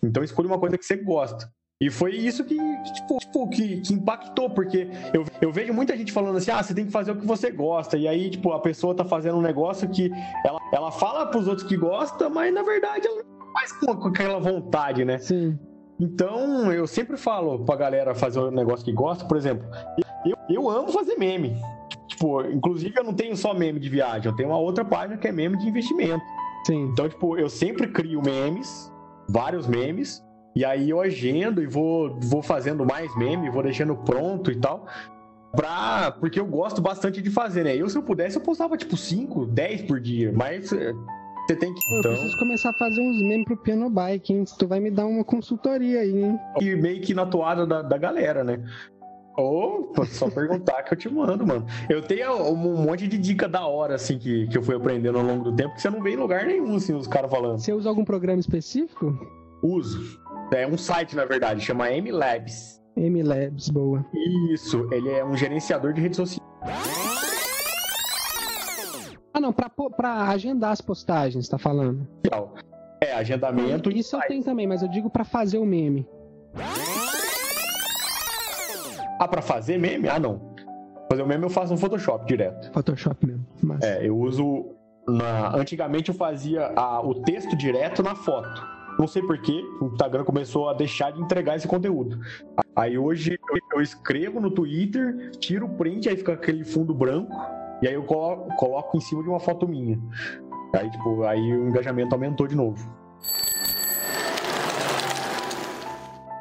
Então escolha uma coisa que você gosta. E foi isso que, tipo, tipo que, que, impactou, porque eu, eu vejo muita gente falando assim, ah, você tem que fazer o que você gosta. E aí, tipo, a pessoa tá fazendo um negócio que ela, ela fala pros outros que gosta, mas na verdade ela não faz com, com aquela vontade, né? Sim. Então, eu sempre falo pra galera fazer um negócio que gosta, por exemplo, eu, eu amo fazer meme. Tipo, inclusive eu não tenho só meme de viagem, eu tenho uma outra página que é meme de investimento. Sim. Então, tipo, eu sempre crio memes, vários memes, e aí eu agendo e vou, vou fazendo mais meme, vou deixando pronto e tal. Pra, porque eu gosto bastante de fazer, né? Eu, se eu pudesse, eu postava tipo 5, 10 por dia, mas eh, você tem que. Eu então... preciso começar a fazer uns memes pro piano bike, hein? Tu vai me dar uma consultoria aí, hein? E meio que na toada da, da galera, né? Ou só perguntar que eu te mando, mano. Eu tenho um monte de dica da hora, assim, que, que eu fui aprendendo ao longo do tempo, que você não vê em lugar nenhum, assim, os caras falando. Você usa algum programa específico? Uso. É um site, na verdade, chama MLabs. MLabs, boa. Isso, ele é um gerenciador de redes sociais. Ah, não, pra, pra agendar as postagens, tá falando? É, agendamento. Isso eu tenho também, mas eu digo para fazer o meme. Ah, pra fazer meme? Ah, não. Fazer o meme eu faço no Photoshop direto. Photoshop mesmo. Mas... É, eu uso. Na... Antigamente eu fazia a... o texto direto na foto. Não sei porquê, o Instagram começou a deixar de entregar esse conteúdo. Aí hoje eu escrevo no Twitter, tiro o print, aí fica aquele fundo branco, e aí eu coloco, coloco em cima de uma foto minha. Aí, tipo, aí o engajamento aumentou de novo.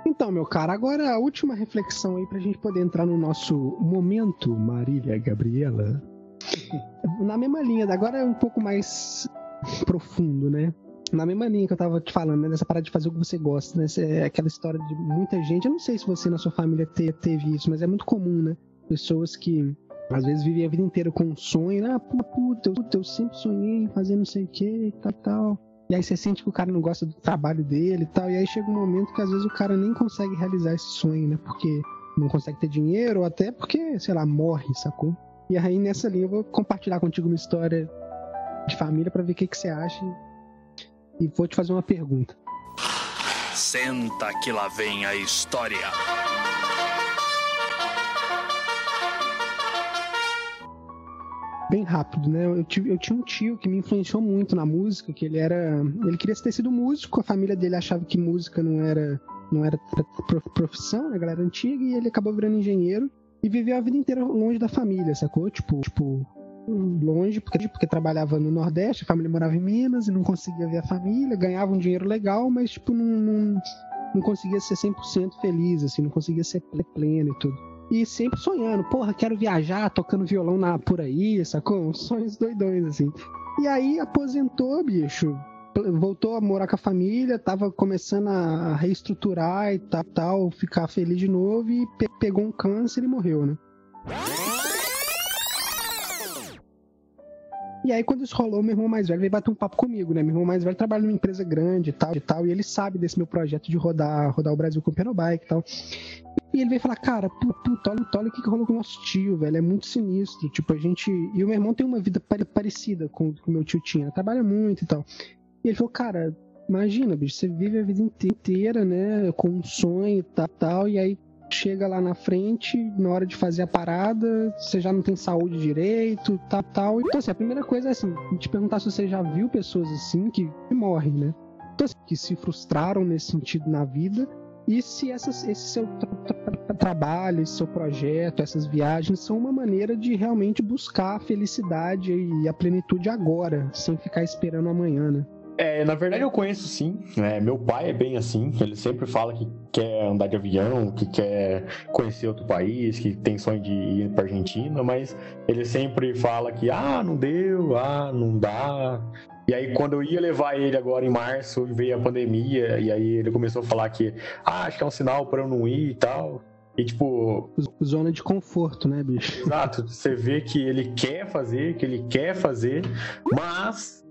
Então, meu cara, agora a última reflexão aí pra gente poder entrar no nosso momento, Marília Gabriela. Na mesma linha, agora é um pouco mais profundo, né? Na mesma linha que eu tava te falando, né? Dessa parada de fazer o que você gosta, né? É aquela história de muita gente. Eu não sei se você na sua família te, teve isso, mas é muito comum, né? Pessoas que às vezes vivem a vida inteira com um sonho, né? Ah, puta, eu, eu sempre sonhei em fazer não sei o que e tal, tal. E aí você sente que o cara não gosta do trabalho dele e tal. E aí chega um momento que às vezes o cara nem consegue realizar esse sonho, né? Porque não consegue ter dinheiro, ou até porque, sei lá, morre, sacou? E aí nessa linha eu vou compartilhar contigo uma história de família para ver o que, que você acha e vou te fazer uma pergunta. Senta que lá vem a história. bem rápido, né? Eu, tive, eu tinha um tio que me influenciou muito na música, que ele era. Ele queria ter sido músico, a família dele achava que música não era não era profissão, né, galera antiga, e ele acabou virando engenheiro e viveu a vida inteira longe da família, sacou? Tipo, tipo longe, porque, porque trabalhava no Nordeste, a família morava em Minas e não conseguia ver a família, ganhava um dinheiro legal, mas tipo, não, não, não conseguia ser 100% feliz, assim, não conseguia ser pleno e tudo. E sempre sonhando, porra, quero viajar, tocando violão na, por aí, sacou? Sonhos doidões, assim. E aí aposentou, bicho, voltou a morar com a família, tava começando a reestruturar e tal, tal ficar feliz de novo e pe pegou um câncer e morreu, né? E aí, quando isso rolou, meu irmão mais velho veio bater um papo comigo, né? Meu irmão mais velho trabalha numa empresa grande e tal, e tal, e ele sabe desse meu projeto de rodar, rodar o Brasil com o Penobike e tal. E ele veio falar, cara, puta, olha, olha o que, que rolou com o nosso tio, velho, é muito sinistro. Tipo, a gente. E o meu irmão tem uma vida parecida com o o meu tio tinha, trabalha muito e tal. E ele falou, cara, imagina, bicho, você vive a vida inteira, né, com um sonho e tal, tal, e aí chega lá na frente, na hora de fazer a parada, você já não tem saúde direito, tal, tal. Então, assim, a primeira coisa é assim, te perguntar se você já viu pessoas assim que morrem, né? Então, assim, que se frustraram nesse sentido na vida e se essas, esse seu tra tra trabalho, esse seu projeto, essas viagens são uma maneira de realmente buscar a felicidade e a plenitude agora, sem ficar esperando amanhã, né? É, na verdade eu conheço sim. É, meu pai é bem assim. Ele sempre fala que quer andar de avião, que quer conhecer outro país, que tem sonho de ir para Argentina, mas ele sempre fala que ah, não deu, ah, não dá. E aí quando eu ia levar ele agora em março, veio a pandemia e aí ele começou a falar que ah, acho que é um sinal para eu não ir e tal. E tipo. Zona de conforto, né, bicho? Exato. Você vê que ele quer fazer, que ele quer fazer, mas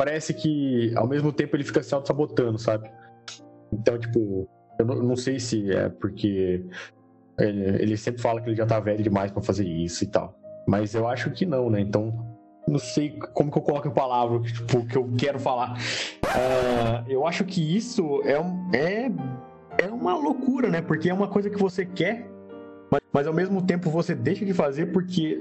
parece que ao mesmo tempo ele fica se auto-sabotando, sabe? Então, tipo, eu não, não sei se é porque ele, ele, sempre fala que ele já tá velho demais para fazer isso e tal. Mas eu acho que não, né? Então, não sei como que eu coloco a palavra tipo, que eu quero falar. Uh, eu acho que isso é, é, é uma loucura, né? Porque é uma coisa que você quer, mas, mas ao mesmo tempo você deixa de fazer porque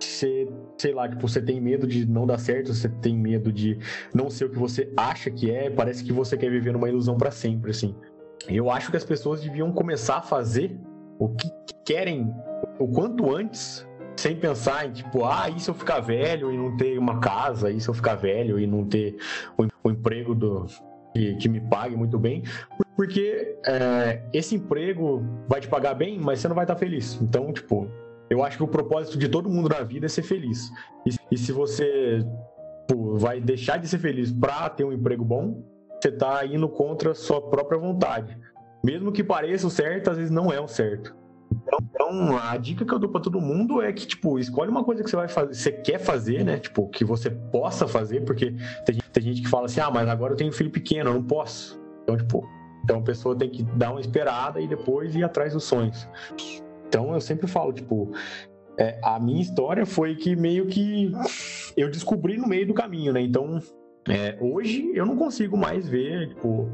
você, sei lá, tipo, você tem medo de não dar certo, você tem medo de não ser o que você acha que é, parece que você quer viver numa ilusão para sempre, assim. Eu acho que as pessoas deviam começar a fazer o que querem o quanto antes, sem pensar em tipo, ah, e se eu ficar velho e não ter uma casa, e se eu ficar velho e não ter o emprego do, que, que, me pague muito bem, porque é, esse emprego vai te pagar bem, mas você não vai estar feliz. Então, tipo, eu acho que o propósito de todo mundo na vida é ser feliz. E, e se você pô, vai deixar de ser feliz para ter um emprego bom, você está indo contra a sua própria vontade. Mesmo que pareça o certo, às vezes não é o certo. Então, então, a dica que eu dou para todo mundo é que, tipo, escolhe uma coisa que você vai fazer, você quer fazer, né? Tipo, que você possa fazer, porque tem, tem gente que fala assim, ah, mas agora eu tenho um filho pequeno, eu não posso. Então, tipo, então a pessoa tem que dar uma esperada e depois ir atrás dos sonhos. Então eu sempre falo, tipo, é, a minha história foi que meio que eu descobri no meio do caminho, né? Então, é, hoje eu não consigo mais ver, tipo,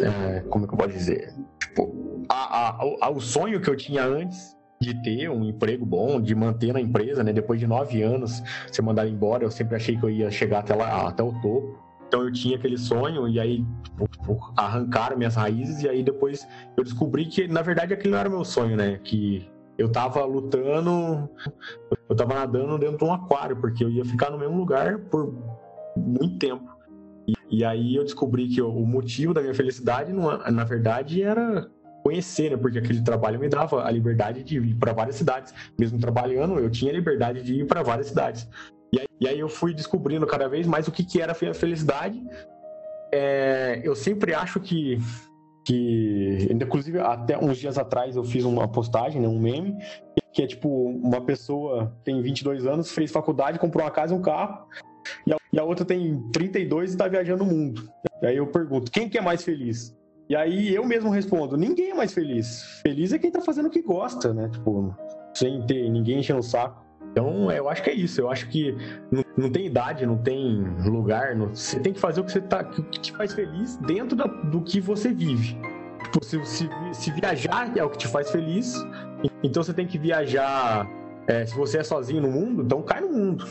é, como é que eu posso dizer? Tipo, a, a, a, o sonho que eu tinha antes de ter um emprego bom, de manter na empresa, né? Depois de nove anos, ser mandado embora, eu sempre achei que eu ia chegar até lá, até o topo. Então eu tinha aquele sonho e aí tipo, tipo, arrancaram minhas raízes e aí depois eu descobri que na verdade aquele não era meu sonho, né? Que eu tava lutando, eu tava nadando dentro de um aquário, porque eu ia ficar no mesmo lugar por muito tempo. E, e aí eu descobri que o motivo da minha felicidade, não, na verdade, era conhecer, né? Porque aquele trabalho me dava a liberdade de ir para várias cidades. Mesmo trabalhando, eu tinha a liberdade de ir para várias cidades. E aí, e aí, eu fui descobrindo cada vez mais o que, que era a felicidade. É, eu sempre acho que que inclusive até uns dias atrás eu fiz uma postagem, né, um meme, que é tipo uma pessoa tem 22 anos, fez faculdade, comprou uma casa e um carro, e a, e a outra tem 32 e está viajando o mundo. E aí eu pergunto, quem que é mais feliz? E aí eu mesmo respondo, ninguém é mais feliz. Feliz é quem está fazendo o que gosta, né? Tipo, sem ter ninguém enchendo o saco. Então, eu acho que é isso. Eu acho que não, não tem idade, não tem lugar. Não, você tem que fazer o que você tá, que te faz feliz dentro da, do que você vive. Tipo, se, se, se, viajar é o que te faz feliz, então você tem que viajar É, se você é sozinho no mundo, então cai no mundo.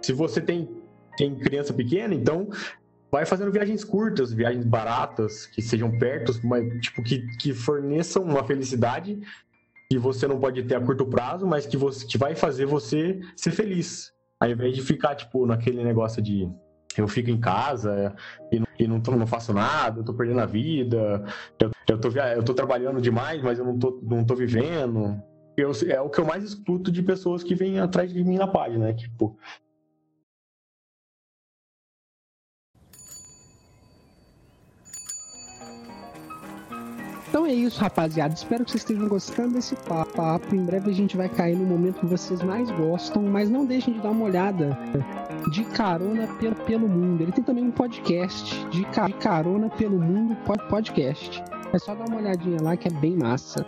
Se você tem, tem criança pequena, então vai fazendo viagens curtas, viagens baratas, que sejam perto, mas tipo que, que forneçam uma felicidade que você não pode ter a curto prazo, mas que você que vai fazer você ser feliz. Ao invés de ficar tipo naquele negócio de eu fico em casa e não, e não, tô, não faço nada, eu tô perdendo a vida, eu, eu, tô, eu tô trabalhando demais, mas eu não tô, não tô vivendo. Eu, é o que eu mais escuto de pessoas que vêm atrás de mim na página, né? Tipo, Então é isso, rapaziada. Espero que vocês estejam gostando desse papo. Em breve a gente vai cair no momento que vocês mais gostam, mas não deixem de dar uma olhada de carona pelo, pelo mundo. Ele tem também um podcast de, de carona pelo mundo podcast. É só dar uma olhadinha lá que é bem massa.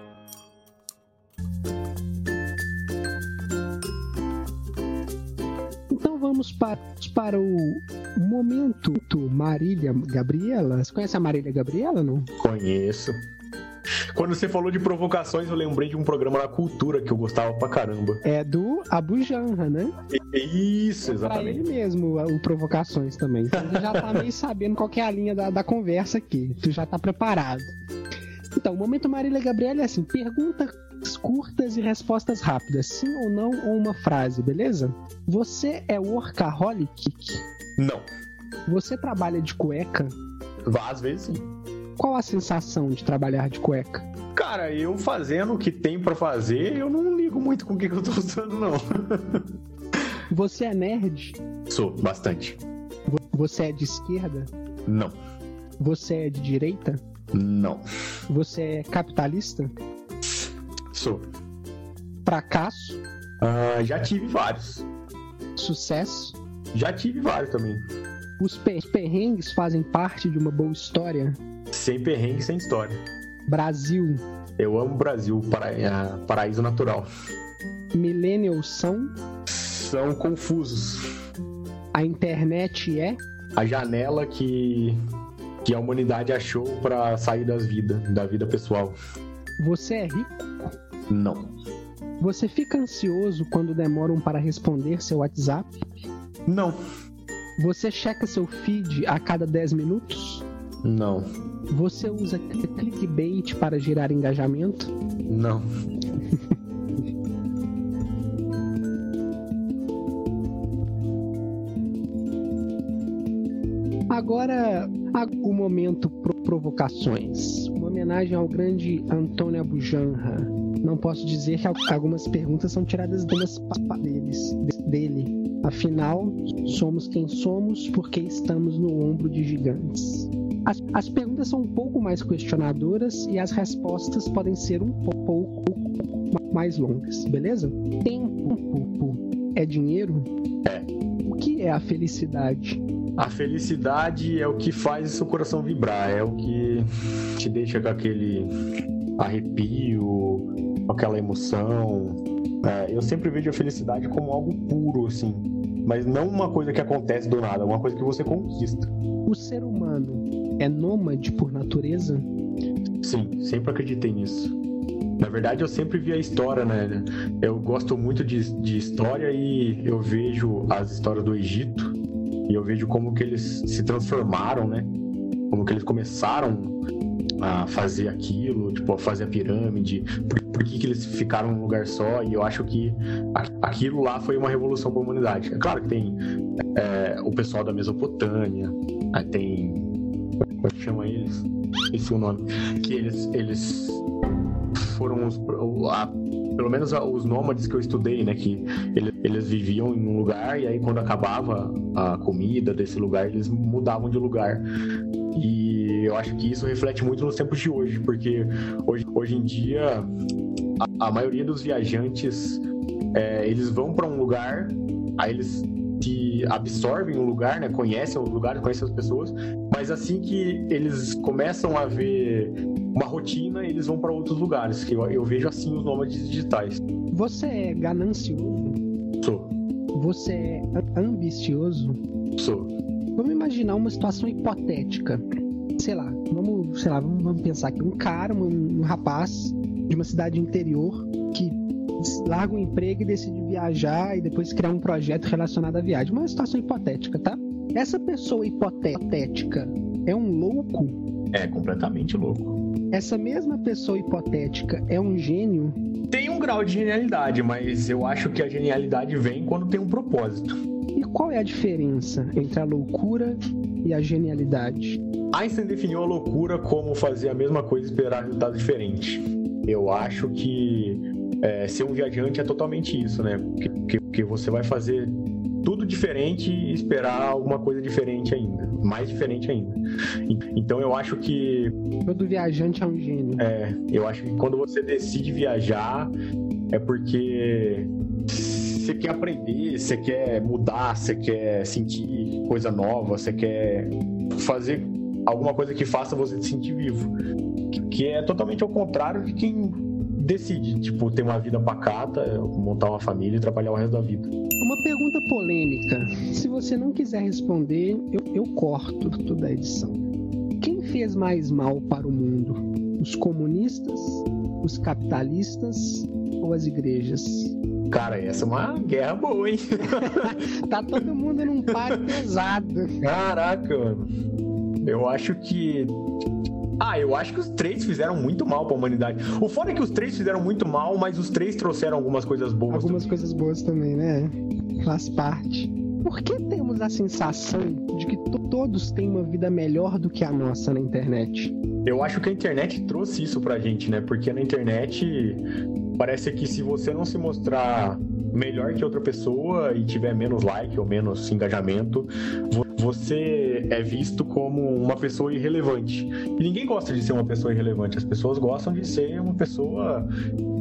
Então vamos para, para o momento Marília Gabriela. Você conhece a Marília Gabriela, não? Conheço. Quando você falou de provocações, eu lembrei de um programa na cultura que eu gostava pra caramba. É do Abu Janra, né? Isso, exatamente. É ele mesmo, o Provocações também. Então ele já tá meio sabendo qual é a linha da, da conversa aqui. Tu já tá preparado. Então, o momento Marília Gabriela é assim: perguntas curtas e respostas rápidas. Sim ou não, ou uma frase, beleza? Você é workaholic? Não. Você trabalha de cueca? Às vezes sim. Qual a sensação de trabalhar de cueca? Cara, eu fazendo o que tem para fazer, eu não ligo muito com o que, eu tô usando, não. Você é nerd? Sou, bastante. Você é de esquerda? Não. Você é de direita? Não. Você é capitalista? Sou. Fracasso? Ah, já tive vários. Sucesso? Já tive vários também. Os perrengues fazem parte de uma boa história? Sem perrengue, sem história. Brasil. Eu amo Brasil, para, uh, paraíso natural. Millennials são? São confusos. A internet é? A janela que, que a humanidade achou para sair das vidas, da vida pessoal. Você é rico? Não. Você fica ansioso quando demoram para responder seu WhatsApp? Não. Você checa seu feed a cada 10 minutos? Não. Você usa clickbait para gerar engajamento? Não. Agora, o momento pro provocações. Uma homenagem ao grande Antônio Abujanra. Não posso dizer que algumas perguntas são tiradas deles, dele. Afinal, somos quem somos porque estamos no ombro de gigantes. As, as perguntas são um pouco mais questionadoras e as respostas podem ser um pouco mais longas, beleza? Tempo é dinheiro? É. O que é a felicidade? A felicidade é o que faz seu coração vibrar, é o que te deixa com aquele arrepio, aquela emoção. É, eu sempre vejo a felicidade como algo puro, assim, mas não uma coisa que acontece do nada, uma coisa que você conquista. O ser humano é nômade por natureza? Sim, sempre acreditei nisso. Na verdade, eu sempre vi a história, né? Eu gosto muito de, de história e eu vejo as histórias do Egito e eu vejo como que eles se transformaram, né? Como que eles começaram a fazer aquilo, tipo, a fazer a pirâmide, por, por que, que eles ficaram num lugar só, e eu acho que aquilo lá foi uma revolução para a humanidade. É claro que tem é, o pessoal da Mesopotâmia, tem como é que chama eles? Esse é o nome. Que eles, eles foram os, a, pelo menos os nômades que eu estudei, né? Que eles, eles viviam em um lugar e aí quando acabava a comida desse lugar, eles mudavam de lugar. E eu acho que isso reflete muito nos tempos de hoje, porque hoje, hoje em dia a, a maioria dos viajantes é, eles vão para um lugar, aí eles se absorvem o lugar, né? Conhecem o lugar, conhecem as pessoas, mas assim que eles começam a ver uma rotina, eles vão para outros lugares, que eu, eu vejo assim os nômades digitais. Você é ganancioso? Sou. Você é ambicioso? Sou. Vamos imaginar uma situação hipotética. Sei lá, vamos, sei lá, vamos, vamos pensar aqui um cara, um, um rapaz de uma cidade interior que larga o emprego e decide viajar e depois criar um projeto relacionado à viagem. Uma situação hipotética, tá? Essa pessoa hipotética é um louco? É completamente louco. Essa mesma pessoa hipotética é um gênio? Tem um grau de genialidade, mas eu acho que a genialidade vem quando tem um propósito. E qual é a diferença entre a loucura e a genialidade? Einstein definiu a loucura como fazer a mesma coisa e esperar resultado diferente. Eu acho que é, ser um viajante é totalmente isso, né? Que, que, você vai fazer tudo diferente e esperar alguma coisa diferente ainda, mais diferente ainda. Então eu acho que todo viajante é um gênio. É, eu acho que quando você decide viajar é porque você quer aprender, você quer mudar, você quer sentir coisa nova, você quer fazer alguma coisa que faça você se sentir vivo. Que é totalmente ao contrário de quem decide, tipo, ter uma vida pacata, montar uma família e trabalhar o resto da vida. Uma pergunta polêmica. Se você não quiser responder, eu, eu corto toda a edição. Quem fez mais mal para o mundo? Os comunistas, os capitalistas ou as igrejas? Cara, essa é uma guerra boa, hein? tá todo mundo num par pesado. Caraca, mano. Eu acho que ah, eu acho que os três fizeram muito mal pra humanidade. O foda é que os três fizeram muito mal, mas os três trouxeram algumas coisas boas. Algumas também. coisas boas também, né? Faz parte. Por que temos a sensação de que todos têm uma vida melhor do que a nossa na internet? Eu acho que a internet trouxe isso pra gente, né? Porque na internet parece que se você não se mostrar melhor que outra pessoa e tiver menos like ou menos engajamento, você é visto como uma pessoa irrelevante. E ninguém gosta de ser uma pessoa irrelevante. As pessoas gostam de ser uma pessoa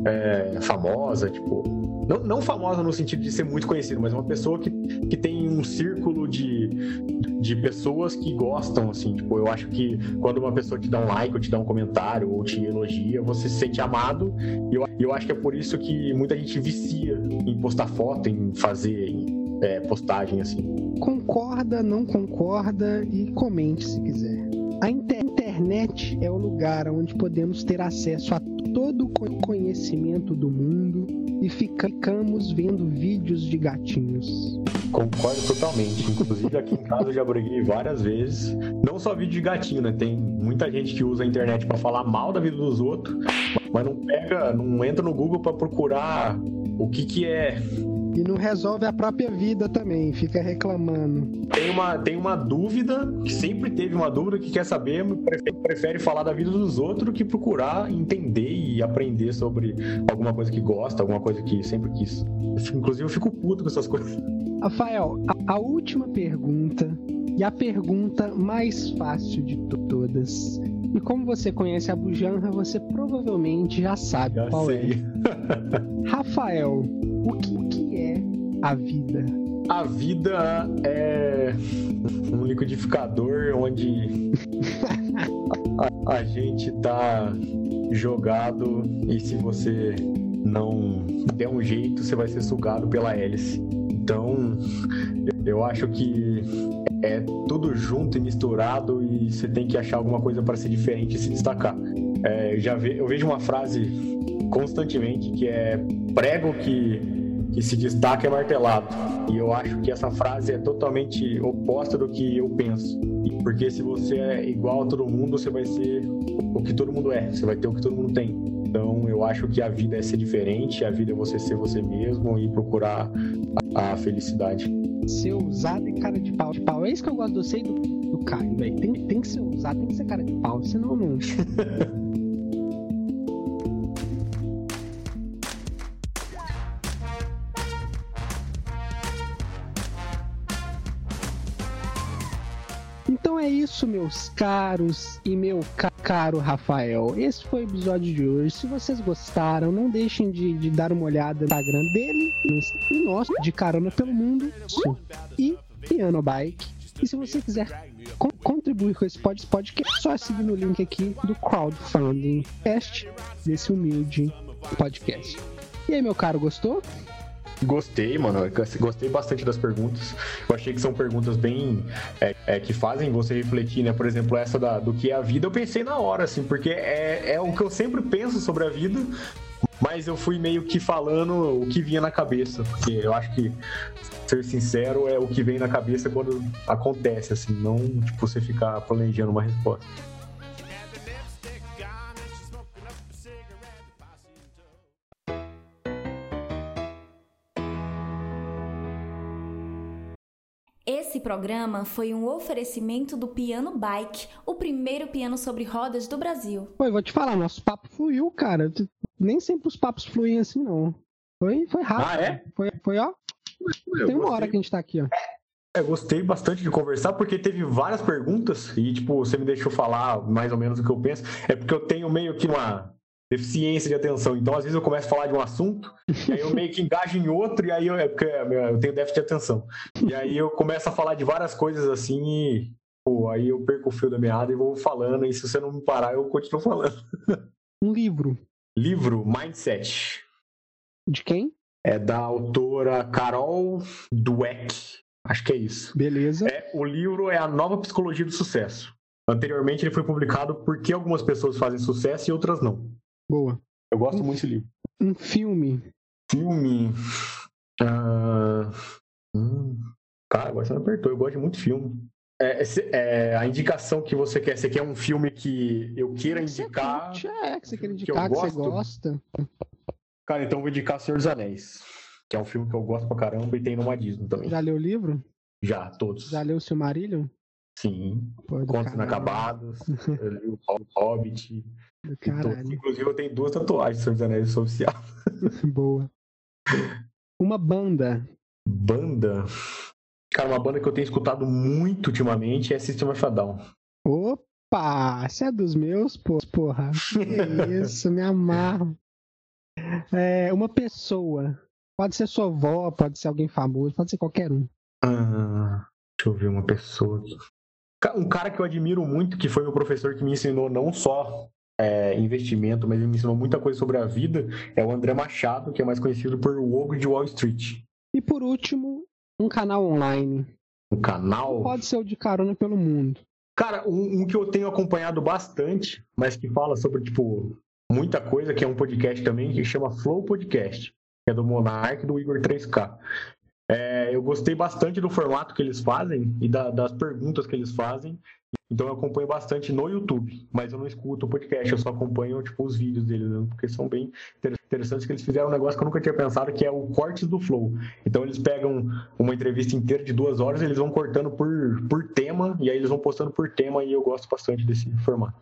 é, famosa, tipo. Não, não famosa no sentido de ser muito conhecido, mas uma pessoa que, que tem um círculo de, de pessoas que gostam, assim. Tipo, eu acho que quando uma pessoa te dá um like, ou te dá um comentário, ou te elogia, você se sente amado. E eu, eu acho que é por isso que muita gente vicia em postar foto, em fazer é, postagem, assim concorda, não concorda e comente se quiser. A internet é o lugar onde podemos ter acesso a todo o conhecimento do mundo e ficamos vendo vídeos de gatinhos. Concordo totalmente. Inclusive aqui em casa eu já briguei várias vezes. Não só vídeo de gatinho, né? Tem muita gente que usa a internet para falar mal da vida dos outros, mas não pega, não entra no Google para procurar o que que é e não resolve a própria vida também, fica reclamando. Tem uma, tem uma dúvida, que sempre teve uma dúvida que quer saber, prefere, prefere falar da vida dos outros que procurar entender e aprender sobre alguma coisa que gosta, alguma coisa que sempre quis. Inclusive eu fico puto com essas coisas. Rafael, a, a última pergunta e a pergunta mais fácil de todas. E como você conhece a Bujanra, você provavelmente já sabe já qual é. sei. é. Rafael, o que, a vida? A vida é um liquidificador onde a, a gente tá jogado e se você não der um jeito, você vai ser sugado pela hélice. Então, eu acho que é tudo junto e misturado e você tem que achar alguma coisa para ser diferente e se destacar. É, já ve, eu vejo uma frase constantemente que é prego que que se destaca é martelado. E eu acho que essa frase é totalmente oposta do que eu penso. Porque se você é igual a todo mundo, você vai ser o que todo mundo é, você vai ter o que todo mundo tem. Então eu acho que a vida é ser diferente, a vida é você ser você mesmo e procurar a, felicidade. Ser ousado e cara de pau. De pau. É isso que eu gosto você e do, do Caio, velho. Tem, tem que ser ousado, tem que ser cara de pau, senão não. isso, meus caros e meu caro Rafael. Esse foi o episódio de hoje. Se vocês gostaram, não deixem de, de dar uma olhada no Instagram dele e nosso, de Carona pelo Mundo e Piano Bike. E se você quiser co contribuir com esse podcast, é só seguir no link aqui do Crowdfunding Cast desse humilde podcast. E aí, meu caro, gostou? Gostei, mano. Gostei bastante das perguntas. Eu achei que são perguntas bem. É, é, que fazem você refletir, né? Por exemplo, essa da, do que é a vida, eu pensei na hora, assim, porque é, é o que eu sempre penso sobre a vida. Mas eu fui meio que falando o que vinha na cabeça, porque eu acho que ser sincero é o que vem na cabeça quando acontece, assim, não tipo você ficar planejando uma resposta. Esse programa foi um oferecimento do Piano Bike, o primeiro piano sobre rodas do Brasil. Pô, eu vou te falar, nosso papo fluiu, cara. Nem sempre os papos fluem assim, não. Foi, foi rápido. Ah, é? Foi, foi ó. Eu Tem uma gostei. hora que a gente tá aqui, ó. É, gostei bastante de conversar, porque teve várias perguntas e, tipo, você me deixou falar mais ou menos o que eu penso. É porque eu tenho meio que uma deficiência de atenção. Então, às vezes, eu começo a falar de um assunto, e aí eu meio que engajo em outro, e aí eu, é porque eu tenho déficit de atenção. E aí eu começo a falar de várias coisas assim e. Pô, aí eu perco o fio da meada e vou falando, e se você não me parar, eu continuo falando. Um livro. Livro Mindset. De quem? É da autora Carol Dweck. Acho que é isso. Beleza. É, o livro é a nova psicologia do sucesso. Anteriormente ele foi publicado porque algumas pessoas fazem sucesso e outras não. Boa. Eu gosto muito desse livro. Um filme. Filme. ah, hum, cara, agora você me apertou. Eu gosto de muito filme. É, esse- é, a indicação que você quer. Você quer um filme que eu queira Que você indicar? curte, é, que você quer que indicar, que, você gosto. gosta. Cara, então eu vou indicar Senhor dos Anéis. Que é um filme que eu gosto pra caramba e tem numa Disney também. Já leu o livro? Já, todos. Já leu o Silmarillion? Sim. Pô, Contos Inacabados. li o Hobbit. Caralho. Inclusive eu tenho duas tatuagens do Senhor dos Anéis, sou oficial. Boa. Uma banda. Banda. Cara, uma banda que eu tenho escutado muito ultimamente é System of a Down. Opa! Você é dos meus, porra. Que isso, me amarro. É, uma pessoa. Pode ser sua avó, pode ser alguém famoso, pode ser qualquer um. Ah, deixa eu ver uma pessoa aqui. Um cara que eu admiro muito, que foi meu professor que me ensinou não só é, investimento, mas ele me ensinou muita coisa sobre a vida, é o André Machado, que é mais conhecido por O Ogro de Wall Street. E por último, um canal online. Um canal. Pode ser o de carona pelo mundo. Cara, um, um que eu tenho acompanhado bastante, mas que fala sobre, tipo, muita coisa, que é um podcast também, que chama Flow Podcast, que é do Monark e do Igor 3K. É, eu gostei bastante do formato que eles fazem e da- das perguntas que eles fazem. Então eu acompanho bastante no YouTube, mas eu não escuto o podcast, eu só acompanho tipo, os vídeos deles, né? porque são bem inter- interessantes que eles fizeram um negócio que eu nunca tinha pensado, que é o cortes do Flow. Então eles pegam uma entrevista inteira de duas horas, eles vão cortando por, por tema, e aí eles vão postando por tema, e eu gosto bastante desse formato.